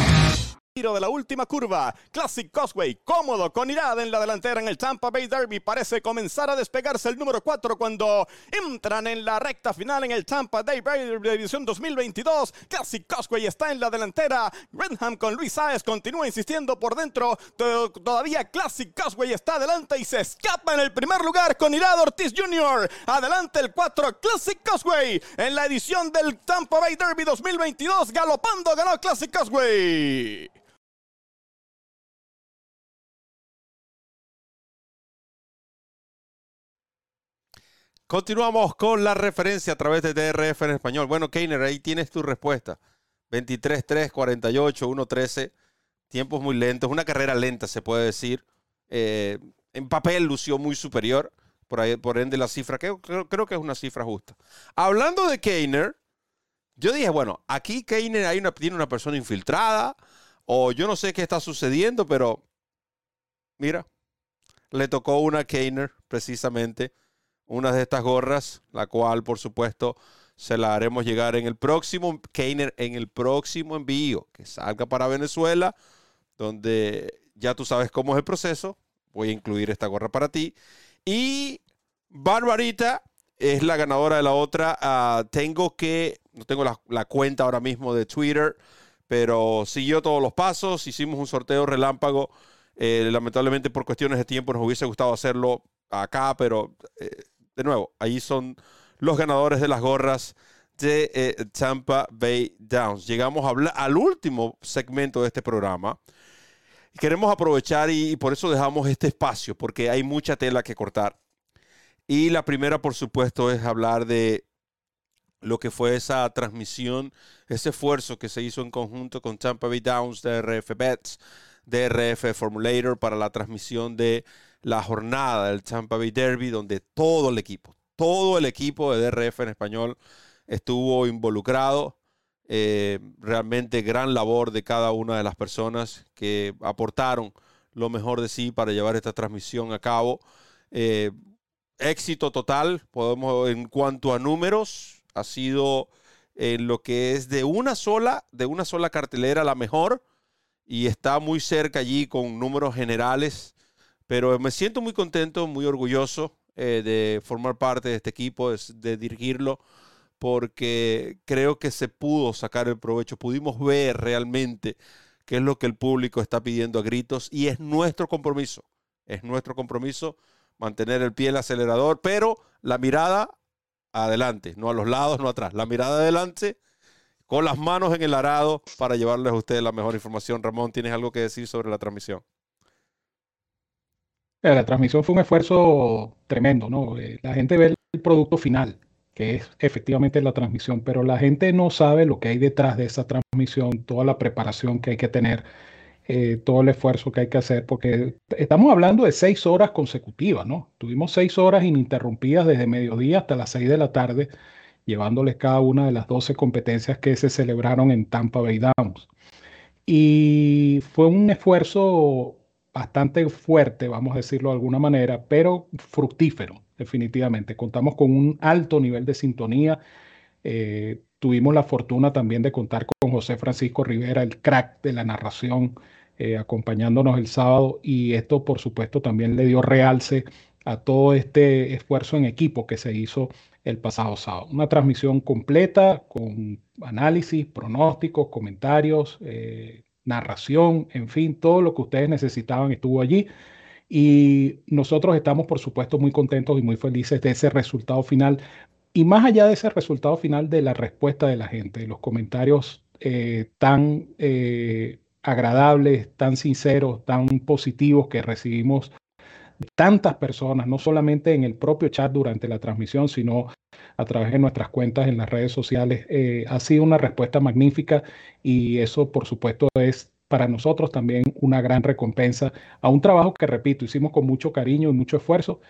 de la última curva. Classic Cosway, cómodo, con irada en la delantera en el Tampa Bay Derby. Parece comenzar a despegarse el número 4 cuando entran en la recta final en el Tampa Bay Derby de División 2022. Classic Cosway está en la delantera. Grenham con Luis Saez continúa insistiendo por dentro. Todavía Classic Cosway está adelante y se escapa en el primer lugar con Irada Ortiz Jr. Adelante el 4 Classic Cosway en la edición del Tampa Bay Derby 2022. Galopando ganó Classic Cosway. Continuamos con la referencia a través de DRF en español. Bueno, Keiner, ahí tienes tu respuesta. 23, 3, 48, 1, 13. Tiempos muy lentos. Una carrera lenta, se puede decir. Eh, en papel lució muy superior. Por, ahí, por ende, la cifra, creo, creo, que es una cifra justa. Hablando de Keiner, yo dije, bueno, aquí Keiner tiene una persona infiltrada. O yo no sé qué está sucediendo, pero mira, le tocó una Keiner precisamente una de estas gorras, la cual por supuesto se la haremos llegar en el próximo Keiner, en el próximo envío que salga para Venezuela, donde ya tú sabes cómo es el proceso. Voy a incluir esta gorra para ti. Y Barbarita es la ganadora de la otra. Ah, tengo que, no tengo la, cuenta ahora mismo de Twitter, pero siguió todos los pasos. Hicimos un sorteo relámpago. Eh, lamentablemente por cuestiones de tiempo nos hubiese gustado hacerlo acá, pero eh, de nuevo, ahí son los ganadores de las gorras de eh, Tampa Bay Downs. Llegamos al último segmento de este programa. Queremos aprovechar y, por eso dejamos este espacio, porque hay mucha tela que cortar. Y la primera, por supuesto, es hablar de lo que fue esa transmisión, ese esfuerzo que se hizo en conjunto con Tampa Bay Downs, DRF Bets, DRF Formulator para la transmisión de la jornada del Tampa Bay Derby, donde todo el equipo, todo el equipo de DRF en español estuvo involucrado. Eh, realmente gran labor de cada una de las personas que aportaron lo mejor de sí para llevar esta transmisión a cabo. Eh, éxito total, podemos, en cuanto a números, ha sido en lo que es de una sola, de una sola cartelera la mejor y está muy cerca allí con números generales pero me siento muy contento, muy orgulloso eh, de formar parte de este equipo, de, dirigirlo, porque creo que se pudo sacar el provecho, pudimos ver realmente qué es lo que el público está pidiendo a gritos y es nuestro compromiso, es nuestro compromiso mantener el pie en el acelerador, pero la mirada adelante, no a los lados, no atrás, la mirada adelante con las manos en el arado para llevarles a ustedes la mejor información. Ramón, ¿tienes algo que decir sobre la transmisión? La transmisión fue un esfuerzo tremendo, ¿no? Eh, la gente ve el producto final, que es efectivamente la transmisión, pero la gente no sabe lo que hay detrás de esa transmisión, toda la preparación que hay que tener, eh, todo el esfuerzo que hay que hacer, porque estamos hablando de seis horas consecutivas, ¿no? Tuvimos seis horas ininterrumpidas desde mediodía hasta las seis de la tarde, llevándoles cada una de las doce competencias que se celebraron en Tampa Bay Downs. Y fue un esfuerzo bastante fuerte, vamos a decirlo de alguna manera, pero fructífero, definitivamente. Contamos con un alto nivel de sintonía. Eh, tuvimos la fortuna también de contar con José Francisco Rivera, el crack de la narración, eh, acompañándonos el sábado y esto, por supuesto, también le dio realce a todo este esfuerzo en equipo que se hizo el pasado sábado. Una transmisión completa con análisis, pronósticos, comentarios, eh, narración, en fin, todo lo que ustedes necesitaban estuvo allí. Y nosotros estamos, por supuesto, muy contentos y muy felices de ese resultado final. Y más allá de ese resultado final, de la respuesta de la gente, los comentarios eh, tan eh, agradables, tan sinceros, tan positivos que recibimos tantas personas, no solamente en el propio chat durante la transmisión, sino a través de nuestras cuentas en las redes sociales, eh, ha sido una respuesta magnífica y eso, por supuesto, es para nosotros también una gran recompensa a un trabajo que, repito, hicimos con mucho cariño y mucho esfuerzo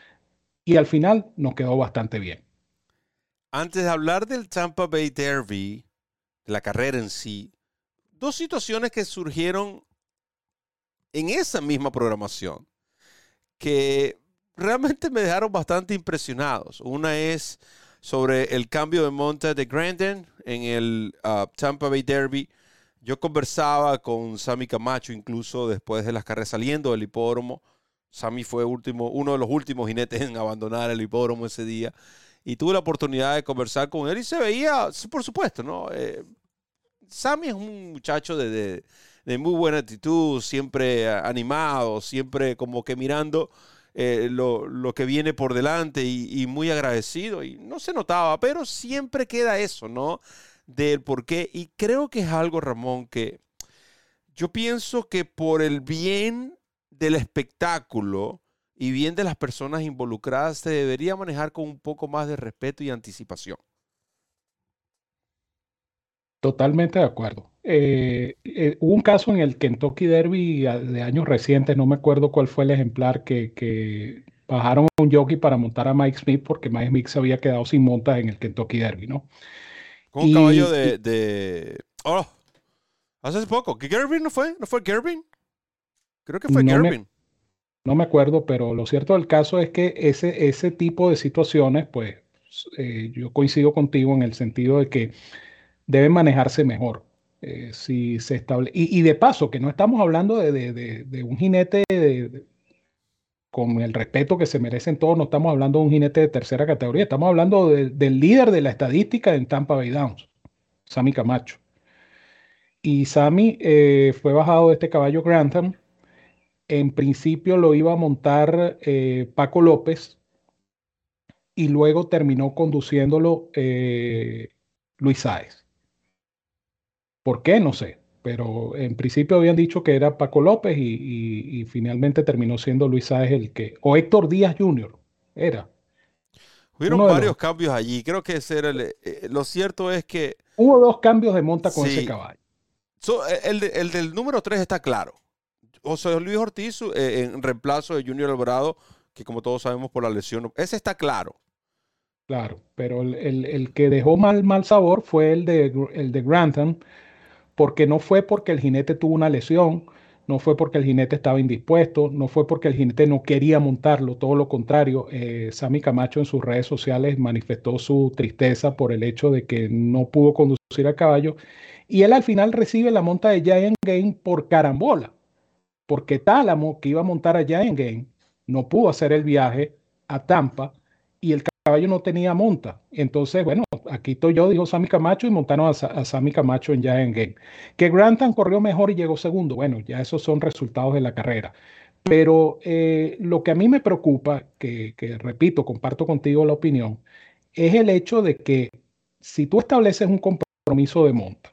y al final nos quedó bastante bien. Antes de hablar del Tampa Bay Derby, de la carrera en sí, dos situaciones que surgieron en esa misma programación que realmente me dejaron bastante impresionados. Una es sobre el cambio de monta de Grandin en el uh, Tampa Bay Derby. Yo conversaba con Sammy Camacho incluso después de las carreras saliendo del hipódromo. Sammy fue último, uno de los últimos jinetes en abandonar el hipódromo ese día. Y tuve la oportunidad de conversar con él y se veía, por supuesto, ¿no? Eh, Sammy es un muchacho de muy buena actitud, siempre animado, siempre como que mirando eh, lo, que viene por delante y, muy agradecido. Y no se notaba, pero siempre queda eso, ¿no? Del por qué. Y creo que es algo, Ramón, que yo pienso que por el bien del espectáculo y bien de las personas involucradas se debería manejar con un poco más de respeto y anticipación. Totalmente de acuerdo. Eh, eh, hubo un caso en el Kentucky Derby de años recientes, no me acuerdo cuál fue el ejemplar, que, bajaron a un jockey para montar a Mike Smith porque Mike Smith se había quedado sin monta en el Kentucky Derby, ¿no? Con un caballo de, de... Oh, hace poco. ¿Que Gervin no fue? ¿No fue Gervin? Creo que fue no no me acuerdo, pero lo cierto del caso es que ese, ese tipo de situaciones, pues eh, yo coincido contigo en el sentido de que deben manejarse mejor. Eh, si se estable y, de paso, que no estamos hablando de, un jinete con el respeto que se merecen todos, no estamos hablando de un jinete de tercera categoría, estamos hablando del líder de la estadística en Tampa Bay Downs, Sammy Camacho. Y Sammy eh, fue bajado de este caballo Grantham. En principio lo iba a montar eh, Paco López y luego terminó conduciéndolo Luis Sáez. ¿Por qué? No sé. Pero en principio habían dicho que era Paco López y, finalmente terminó siendo Luis Sáez el que. O Héctor Díaz Jr. Era. Hubieron varios cambios allí. Creo que ese era el, eh, lo cierto es que. Hubo dos cambios de monta con ese caballo. Eh, el, del número 3 está claro. José Luis Ortiz eh, en reemplazo de Junior Alvarado, que como todos sabemos por la lesión. Ese está claro. Claro, pero el, que dejó mal, mal sabor fue el de, el de Grantham porque no fue porque el jinete tuvo una lesión, no fue porque el jinete estaba indispuesto, no fue porque el jinete no quería montarlo, todo lo contrario. Eh, Sammy Camacho en sus redes sociales manifestó su tristeza por el hecho de que no pudo conducir a caballo y él al final recibe la monta de Giant Game por carambola, porque Tálamo, que iba a montar a Giant Game, no pudo hacer el viaje a Tampa y el caballo no tenía monta. Entonces, bueno, aquí estoy yo, dijo Sammy Camacho, y montaron a, Sammy Camacho en Giant Game. Que Grantham corrió mejor y llegó segundo. Bueno, ya esos son resultados de la carrera. Pero eh, lo que a mí me preocupa, que, que repito, comparto contigo la opinión, es el hecho de que si tú estableces un compromiso de monta,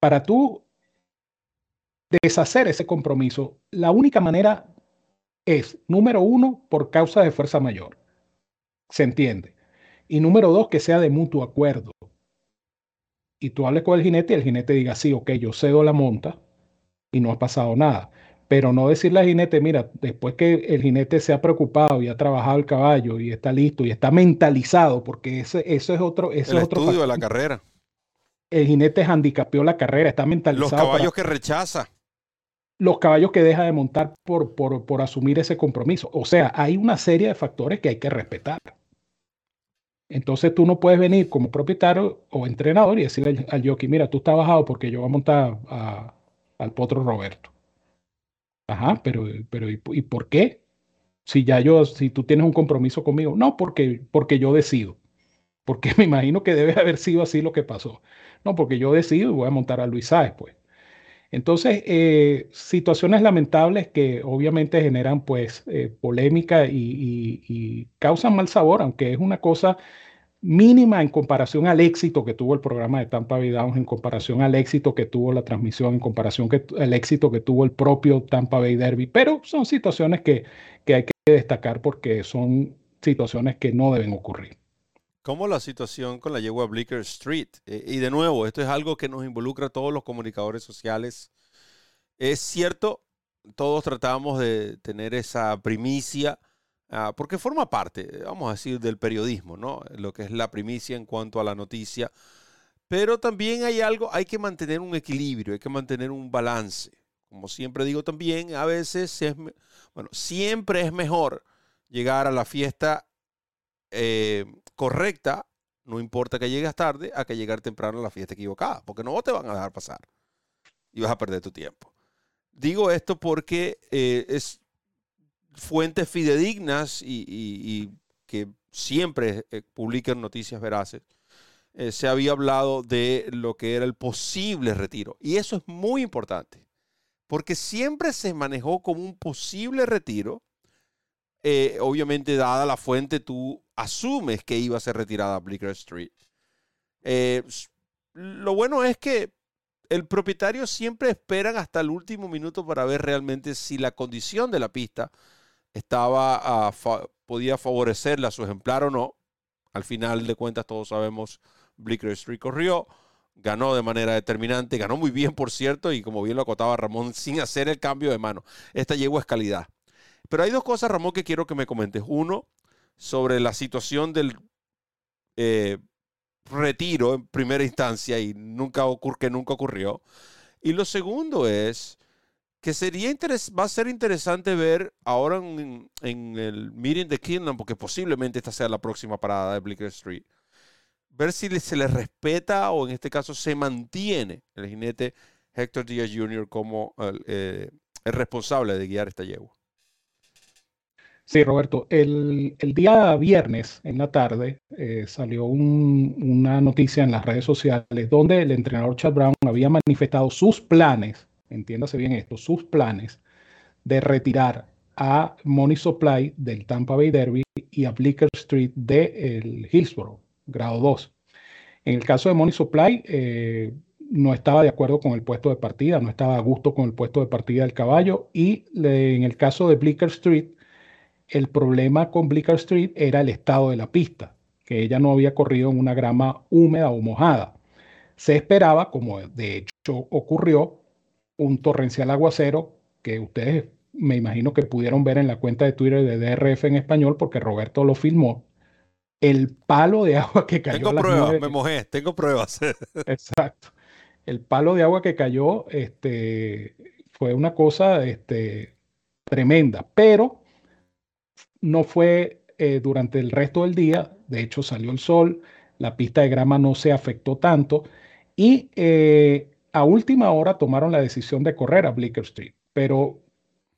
para tú deshacer ese compromiso, la única manera es, número uno, por causa de fuerza mayor se entiende. Y número dos, que sea de mutuo acuerdo. Y tú hables con el jinete y el jinete diga, sí, ok, yo cedo la monta y no ha pasado nada. Pero no decirle al jinete, mira, después que el jinete se ha preocupado y ha trabajado el caballo y está listo y está mentalizado, porque ese, eso es otro. Eso el es otro estudio de la carrera. El jinete handicapeó la carrera, está mentalizado. Los caballos que rechaza los caballos que deja de montar por, por, por, asumir ese compromiso. O sea, hay una serie de factores que hay que respetar. Entonces tú no puedes venir como propietario o entrenador y decirle al, jockey, mira, tú estás bajado porque yo voy a montar al potro Roberto. Ajá, pero, pero ¿y, por qué? Si ya yo, si tú tienes un compromiso conmigo, no, porque, porque yo decido. Porque [laughs] me imagino que debe haber sido así lo que pasó. No, porque yo decido y voy a montar a Luis Sáez, pues. Entonces, eh, situaciones lamentables que obviamente generan pues eh, polémica y, causan mal sabor, aunque es una cosa mínima en comparación al éxito que tuvo el programa de Tampa Bay Downs, en comparación al éxito que tuvo la transmisión, en comparación al éxito que tuvo el propio Tampa Bay Derby, pero son situaciones que, que hay que destacar porque son situaciones que no deben ocurrir. ¿Cómo la situación con la yegua Bleecker Street? Eh, y de nuevo, esto es algo que nos involucra a todos los comunicadores sociales. Es cierto, todos tratamos de tener esa primicia, ah, porque forma parte, vamos a decir, del periodismo, ¿no? Lo que es la primicia en cuanto a la noticia. Pero también hay algo, hay que mantener un equilibrio, hay que mantener un balance. Como siempre digo también, a veces es, bueno, siempre es mejor llegar a la fiesta eh, correcta, no importa que llegues tarde, a que llegar temprano a la fiesta equivocada, porque no te van a dejar pasar y vas a perder tu tiempo. Digo esto porque eh, es fuentes fidedignas y, que siempre eh, publican noticias veraces. se había hablado de lo que era el posible retiro. Y eso es muy importante, porque siempre se manejó como un posible retiro obviamente dada la fuente, tú asumes que iba a ser retirada Bleecker Street. Eh, lo bueno es que el propietario siempre espera hasta el último minuto para ver realmente si la condición de la pista estaba podía favorecerle a su ejemplar o no. Al final de cuentas, todos sabemos, Bleecker Street corrió, ganó de manera determinante, ganó muy bien, por cierto, y como bien lo acotaba Ramón, sin hacer el cambio de mano. Esta yegua es calidad. Pero hay dos cosas, Ramón, que quiero que me comentes. Uno, sobre la situación del eh, retiro en primera instancia y nunca que nunca ocurrió. Y lo segundo es que sería va a ser interesante ver ahora en, el Meeting de Kingdom, porque posiblemente esta sea la próxima parada de Bleecker Street, ver si se le respeta o en este caso se mantiene el jinete Hector Díaz Jr. como eh, el responsable de guiar esta yegua. Sí, Roberto, el, día viernes en la tarde eh, salió una noticia en las redes sociales donde el entrenador Chad Brown había manifestado sus planes, entiéndase bien esto, sus planes de retirar a Money Supply del Tampa Bay Derby y a Bleecker Street del Hillsborough, grado 2. En el caso de Money Supply, eh, no estaba de acuerdo con el puesto de partida, no estaba a gusto con el puesto de partida del caballo y en el caso de Bleecker Street, el problema con Bleecker Street era el estado de la pista, que ella no había corrido en una grama húmeda o mojada. Se esperaba, como de hecho ocurrió, un torrencial aguacero que ustedes me imagino que pudieron ver en la cuenta de Twitter de DRF en español porque Roberto lo filmó. El palo de agua que cayó. Tengo pruebas, me mojé, tengo pruebas. [laughs] Exacto. El palo de agua que cayó este, fue una cosa este, tremenda, pero no fue eh, durante el resto del día, de hecho salió el sol, la pista de grama no se afectó tanto y eh, a última hora tomaron la decisión de correr a Bleecker Street, pero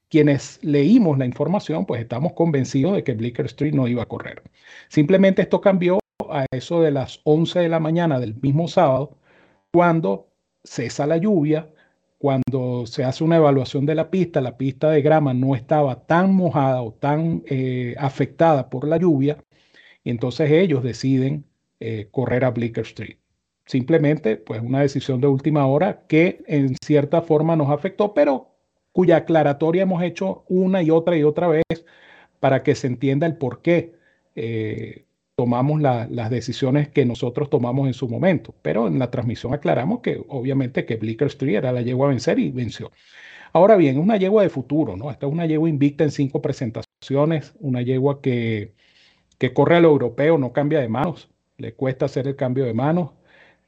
quienes leímos la información, pues estamos convencidos de que Bleecker Street no iba a correr. Simplemente esto cambió a eso de las 11 de la mañana del mismo sábado, cuando cesa la lluvia, cuando se hace una evaluación de la pista, la pista de grama no estaba tan mojada o tan eh, afectada por la lluvia, y entonces ellos deciden eh, correr a Bleecker Street. Simplemente, pues una decisión de última hora que en cierta forma nos afectó, pero cuya aclaratoria hemos hecho una y otra y otra vez para que se entienda el por qué eh, tomamos las decisiones que nosotros tomamos en su momento. Pero en la transmisión aclaramos que obviamente que Bleecker Street era la yegua a vencer y venció. Ahora bien, una yegua de futuro, ¿no? Esta es una yegua invicta en cinco presentaciones, una yegua que, que corre a lo europeo, no cambia de manos, le cuesta hacer el cambio de manos,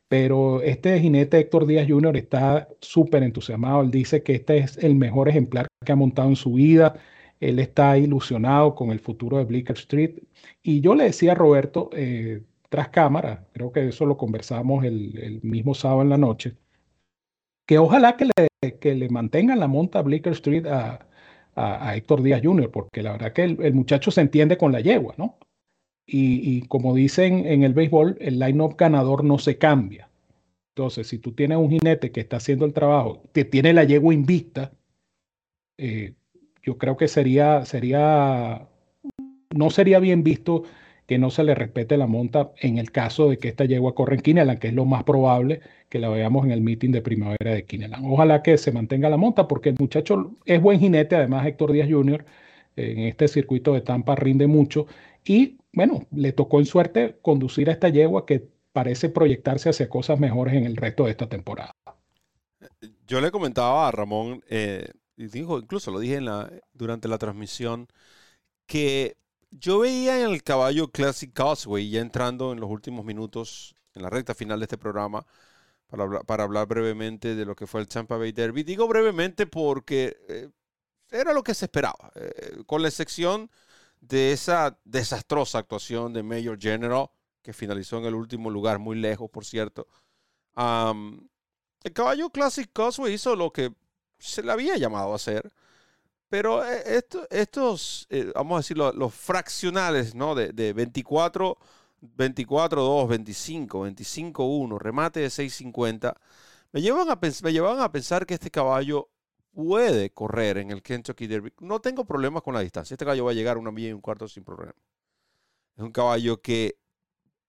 pero este jinete Héctor Díaz Jr. está súper entusiasmado, él dice que este es el mejor ejemplar que ha montado en su vida, él está ilusionado con el futuro de Bleecker Street. Y yo le decía a Roberto, eh, tras cámara, creo que eso lo conversamos el, mismo sábado en la noche, que ojalá que le, que le mantengan la monta Bleecker Street a, Héctor Díaz Jr., porque la verdad que el, muchacho se entiende con la yegua, ¿no? Y, como dicen en el béisbol, el line-up ganador no se cambia. Entonces, si tú tienes un jinete que está haciendo el trabajo, que tiene la yegua invicta, eh, yo creo que sería, sería, no sería bien visto que no se le respete la monta en el caso de que esta yegua corra en Kineland, que es lo más probable que la veamos en el meeting de primavera de Kineland. Ojalá que se mantenga la monta porque el muchacho es buen jinete, además Héctor Díaz Jr. en este circuito de Tampa rinde mucho y bueno, le tocó en suerte conducir a esta yegua que parece proyectarse hacia cosas mejores en el resto de esta temporada. Yo le comentaba a Ramón, eh, dijo, incluso lo dije en la, durante la transmisión, que yo veía en el caballo Classic Causeway ya entrando en los últimos minutos, en la recta final de este programa, para hablar, para hablar brevemente de lo que fue el Tampa Bay Derby. Digo brevemente porque eh, era lo que se esperaba, eh, con la excepción de esa desastrosa actuación de Major General, que finalizó en el último lugar, muy lejos, por cierto. el caballo Classic Causeway hizo lo que se le había llamado a hacer. Pero eh, estos, eh, vamos a decirlo, los fraccionales, ¿no? De, de 24, 24, 2, 25, 25, 1, remate de 650, me llevan, a me llevaban a pensar que este caballo puede correr en el Kentucky Derby. No tengo problemas con la distancia. Este caballo va a llegar a una milla y un cuarto sin problema. Es un caballo que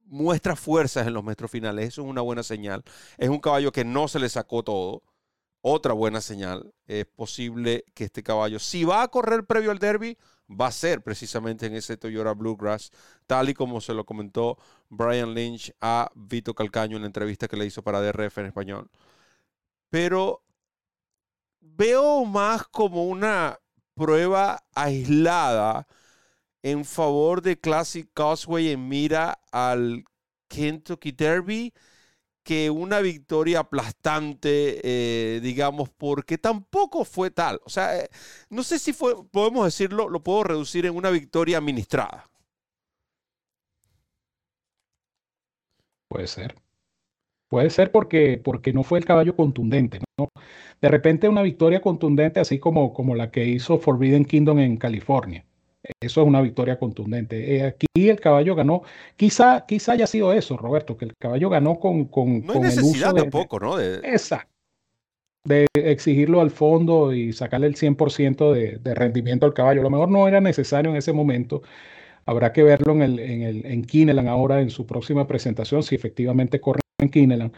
muestra fuerzas en los metros finales. Eso es una buena señal. Es un caballo que no se le sacó todo otra buena señal. Es posible que este caballo, si va a correr previo al derby, va a ser precisamente en ese Toyota Bluegrass, tal y como se lo comentó Brian Lynch a Vito Calcaño en la entrevista que le hizo para DRF en español. Pero veo más como una prueba aislada en favor de Classic Causeway en mira al Kentucky Derby que una victoria aplastante, eh, digamos, porque tampoco fue tal. O sea, eh, no sé si fue, podemos decirlo, lo puedo reducir en una victoria administrada. Puede ser. Puede ser porque, porque no fue el caballo contundente. De repente una victoria contundente, así como, como la que hizo Forbidden Kingdom en California. Eso es una victoria contundente. Eh, aquí el caballo ganó, quizá, quizá haya sido eso, Roberto, que el caballo ganó con, con, no hay necesidad tampoco, ¿no? De... Exacto. De exigirlo al fondo y sacarle el 100% de, de rendimiento al caballo. A lo mejor no era necesario en ese momento. Habrá que verlo en, el, en, el, en Kineland ahora, en su próxima presentación, si efectivamente corre en Kineland.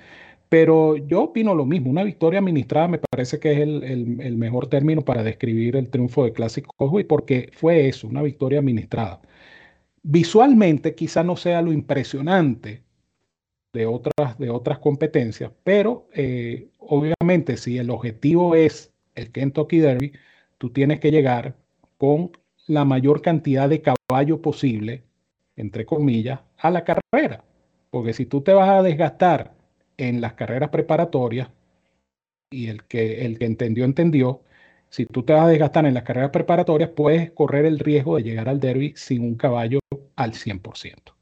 Pero yo opino lo mismo, una victoria administrada me parece que es el, mejor término para describir el triunfo de Classic Cosway porque fue eso, una victoria administrada. Visualmente quizá no sea lo impresionante de otras, de otras competencias, pero eh, obviamente si el objetivo es el Kentucky Derby, tú tienes que llegar con la mayor cantidad de caballo posible, entre comillas, a la carrera. Porque si tú te vas a desgastar en las carreras preparatorias, y el que, el que entendió, entendió, si tú te vas a desgastar en las carreras preparatorias, puedes correr el riesgo de llegar al derby sin un caballo al 100%.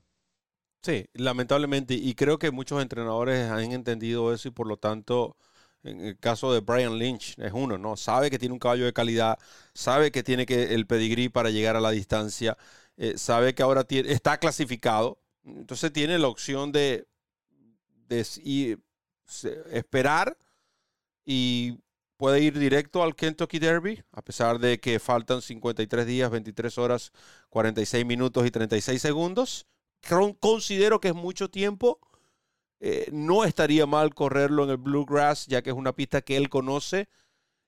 Sí, lamentablemente, y creo que muchos entrenadores han entendido eso y por lo tanto, en el caso de Brian Lynch, es uno, ¿no? Sabe que tiene un caballo de calidad, sabe que tiene que el pedigrí para llegar a la distancia, eh, sabe que ahora tiene, está clasificado, entonces tiene la opción de y esperar y puede ir directo al Kentucky Derby, a pesar de que faltan 53 días, 23 horas, 46 minutos y 36 segundos. Considero que es mucho tiempo. Eh, no estaría mal correrlo en el Bluegrass, ya que es una pista que él conoce.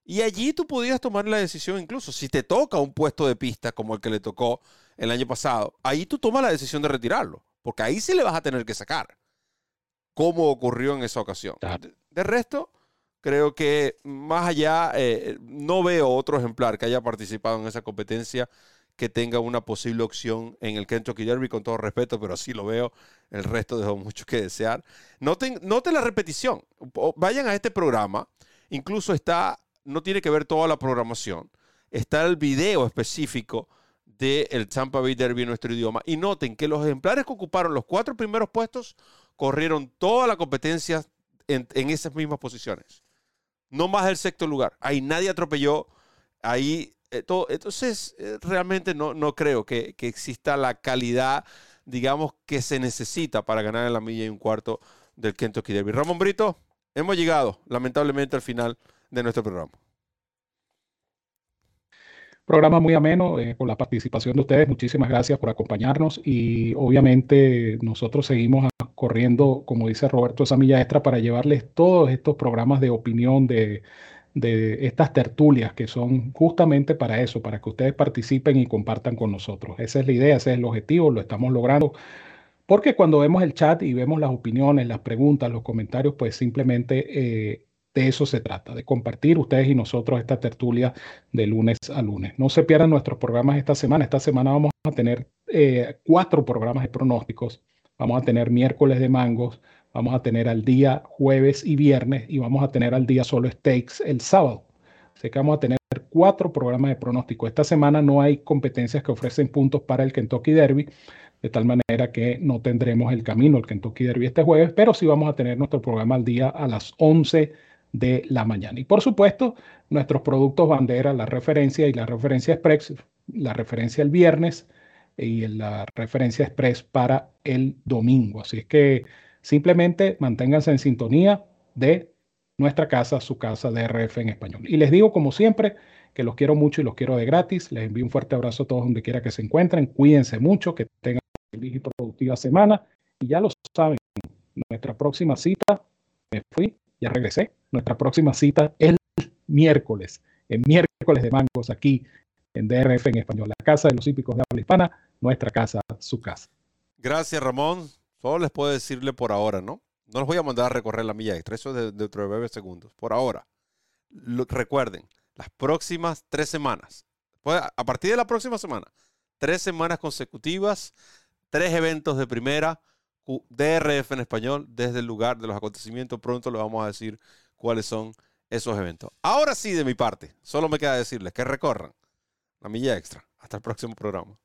Y allí tú podías tomar la decisión, incluso si te toca un puesto de pista como el que le tocó el año pasado, ahí tú tomas la decisión de retirarlo, porque ahí sí le vas a tener que sacar como ocurrió en esa ocasión. De, resto, creo que más allá, eh, no veo otro ejemplar que haya participado en esa competencia que tenga una posible opción en el Kentucky Derby, con todo respeto, pero así lo veo. El resto dejó mucho que desear. Noten, noten la repetición. Vayan a este programa. Incluso está, no tiene que ver toda la programación. Está el video específico del el Tampa Bay Derby en nuestro idioma. Y noten que los ejemplares que ocuparon los cuatro primeros puestos corrieron toda la competencia en, esas mismas posiciones. No más del sexto lugar. Ahí nadie atropelló. Ahí eh, todo. Entonces, eh, realmente no, no creo que, exista la calidad, digamos, que se necesita para ganar en la milla y un cuarto del Kentucky Derby. Ramón Brito, hemos llegado, lamentablemente, al final de nuestro programa. Programa muy ameno eh, con la participación de ustedes. Muchísimas gracias por acompañarnos y obviamente nosotros seguimos corriendo, como dice Roberto, esa milla extra para llevarles todos estos programas de opinión, de, de estas tertulias que son justamente para eso, para que ustedes participen y compartan con nosotros. Esa es la idea, ese es el objetivo, lo estamos logrando. Porque cuando vemos el chat y vemos las opiniones, las preguntas, los comentarios, pues simplemente eh, de eso se trata, de compartir ustedes y nosotros esta tertulia de lunes a lunes. No se pierdan nuestros programas esta semana. Esta semana vamos a tener eh, cuatro programas de pronósticos. Vamos a tener miércoles de mangos, vamos a tener al día jueves y viernes y vamos a tener al día solo stakes el sábado. Así que vamos a tener cuatro programas de pronóstico. Esta semana no hay competencias que ofrecen puntos para el Kentucky Derby, de tal manera que no tendremos el camino al Kentucky Derby este jueves, pero sí vamos a tener nuestro programa al día a las 11 de la mañana. Y por supuesto, nuestros productos bandera, la referencia y la referencia express, la referencia el viernes y la referencia express para el domingo. Así es que simplemente manténganse en sintonía de nuestra casa, su casa de RF en español. Y les digo, como siempre, que los quiero mucho y los quiero de gratis. Les envío un fuerte abrazo a todos donde quiera que se encuentren. Cuídense mucho, que tengan una feliz y productiva semana. Y ya lo saben, nuestra próxima cita, me fui, ya regresé. Nuestra próxima cita el miércoles, el miércoles de mangos aquí en DRF en español, la casa de los hípicos de habla hispana, nuestra casa, su casa. Gracias, Ramón. Solo les puedo decirle por ahora, ¿no? No los voy a mandar a recorrer la milla extra, eso de, dentro de breve segundos. Por ahora, recuerden, las próximas tres semanas, pues, a partir de la próxima semana, tres semanas consecutivas, tres eventos de primera, DRF en español, desde el lugar de los acontecimientos. Pronto les vamos a decir cuáles son esos eventos. Ahora sí, de mi parte, solo me queda decirles que recorran la milla extra. Hasta el próximo programa.